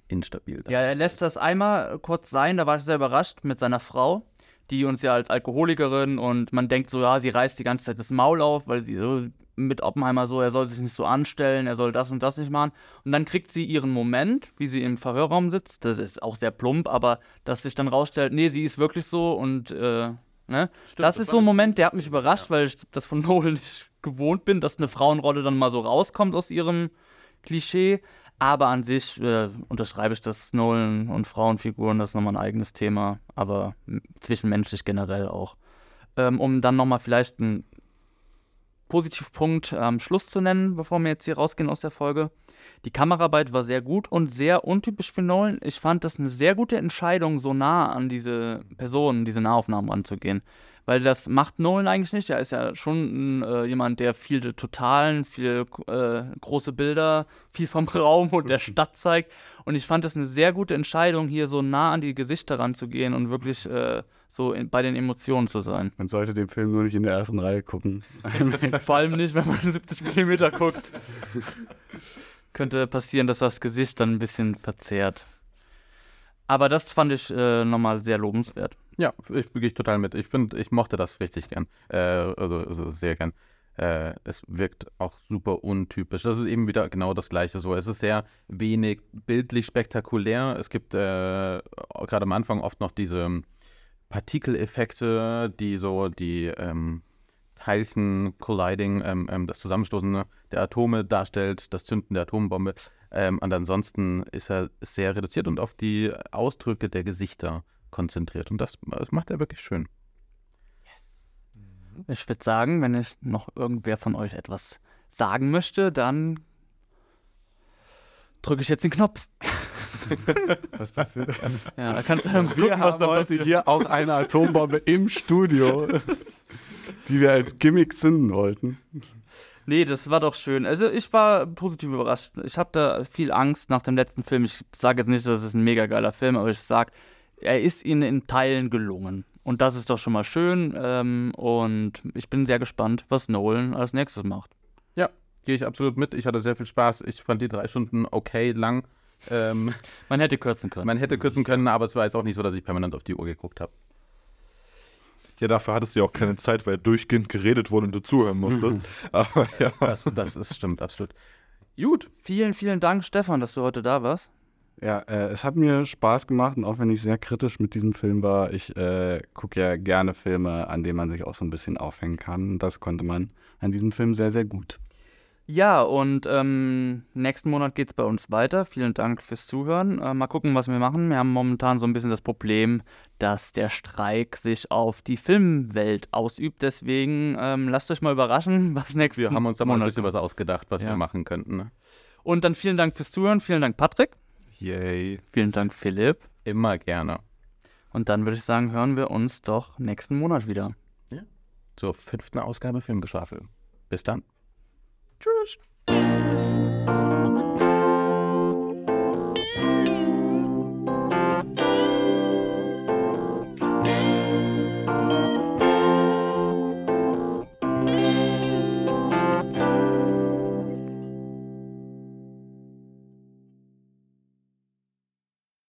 instabil. Ja, er lässt das einmal kurz sein, da war ich sehr überrascht mit seiner Frau, die uns ja als Alkoholikerin und man denkt so, ja, sie reißt die ganze Zeit das Maul auf, weil sie so mit Oppenheimer so, er soll sich nicht so anstellen, er soll das und das nicht machen. Und dann kriegt sie ihren Moment, wie sie im Verhörraum sitzt. Das ist auch sehr plump, aber dass sich dann rausstellt, nee, sie ist wirklich so und äh, ne? das, ist so ein Moment, der hat mich überrascht, weil ich das von Nolan nicht gewohnt bin, dass eine Frauenrolle dann mal so rauskommt aus ihrem Klischee. Aber an sich äh, unterschreibe ich das Nolan und Frauenfiguren, das ist nochmal ein eigenes Thema, aber zwischenmenschlich generell auch. Ähm, um dann nochmal vielleicht einen Positivpunkt am Schluss zu nennen, bevor wir jetzt hier rausgehen aus der Folge. Die Kameraarbeit war sehr gut und sehr untypisch für Nolan. Ich fand das eine sehr gute Entscheidung, so nah an diese Personen, diese Nahaufnahmen ranzugehen. Weil das macht Nolan eigentlich nicht. Er ist ja schon äh, jemand, der viel Totalen, viel äh, große Bilder, viel vom Raum und der Stadt zeigt. Und ich fand das eine sehr gute Entscheidung, hier so nah an die Gesichter ranzugehen und wirklich äh, so in, bei den Emotionen zu sein. Man sollte den Film nur nicht in der ersten Reihe gucken. Vor allem nicht, wenn man 70 mm guckt. Könnte passieren, dass das Gesicht dann ein bisschen verzerrt. Aber das fand ich äh, nochmal sehr lobenswert. Ja, ich gehe ich total mit. Ich finde, ich mochte das richtig gern. Äh, also, also sehr gern. Äh, es wirkt auch super untypisch. Das ist eben wieder genau das Gleiche so. Es ist sehr wenig bildlich spektakulär. Es gibt äh, gerade am Anfang oft noch diese Partikeleffekte, die so die ähm, Teilchen colliding, ähm, ähm, das Zusammenstoßen der Atome darstellt, das Zünden der Atombombe. Ähm, und ansonsten ist er sehr reduziert und auf die Ausdrücke der Gesichter konzentriert. Und das, das macht er wirklich schön. Ich würde sagen, wenn ich noch irgendwer von euch etwas sagen möchte, dann drücke ich jetzt den Knopf. Was passiert? Ja, da kannst du dann gucken, Wir was haben da heute passiert. hier auch eine Atombombe im Studio, die wir als Gimmick zünden wollten. Nee, das war doch schön. Also ich war positiv überrascht. Ich habe da viel Angst nach dem letzten Film. Ich sage jetzt nicht, dass es ein mega geiler Film, aber ich sage, er ist ihnen in Teilen gelungen. Und das ist doch schon mal schön. Ähm, und ich bin sehr gespannt, was Nolan als nächstes macht. Ja, gehe ich absolut mit. Ich hatte sehr viel Spaß. Ich fand die drei Stunden okay lang. Ähm, Man hätte kürzen können. man hätte kürzen können, aber es war jetzt auch nicht so, dass ich permanent auf die Uhr geguckt habe. Ja, dafür hattest du ja auch keine Zeit, weil durchgehend geredet wurde und du zuhören musstest. Aber ja. Das, das ist, stimmt, absolut. Gut, vielen, vielen Dank, Stefan, dass du heute da warst. Ja, äh, es hat mir Spaß gemacht und auch wenn ich sehr kritisch mit diesem Film war, ich äh, gucke ja gerne Filme, an denen man sich auch so ein bisschen aufhängen kann. Und das konnte man an diesem Film sehr, sehr gut. Ja, und ähm, nächsten Monat geht es bei uns weiter. Vielen Dank fürs Zuhören. Äh, mal gucken, was wir machen. Wir haben momentan so ein bisschen das Problem, dass der Streik sich auf die Filmwelt ausübt. Deswegen ähm, lasst euch mal überraschen, was nächsten Wir haben uns da mal ein Monat bisschen kommt. was ausgedacht, was Ja. wir machen könnten. Ne? Und dann vielen Dank fürs Zuhören. Vielen Dank, Patrick. Yay. Vielen Dank, Philipp. Immer gerne. Und dann würde ich sagen, hören wir uns doch nächsten Monat wieder. Zur fünften Ausgabe Filmgeschwafel. Bis dann. Tschüss.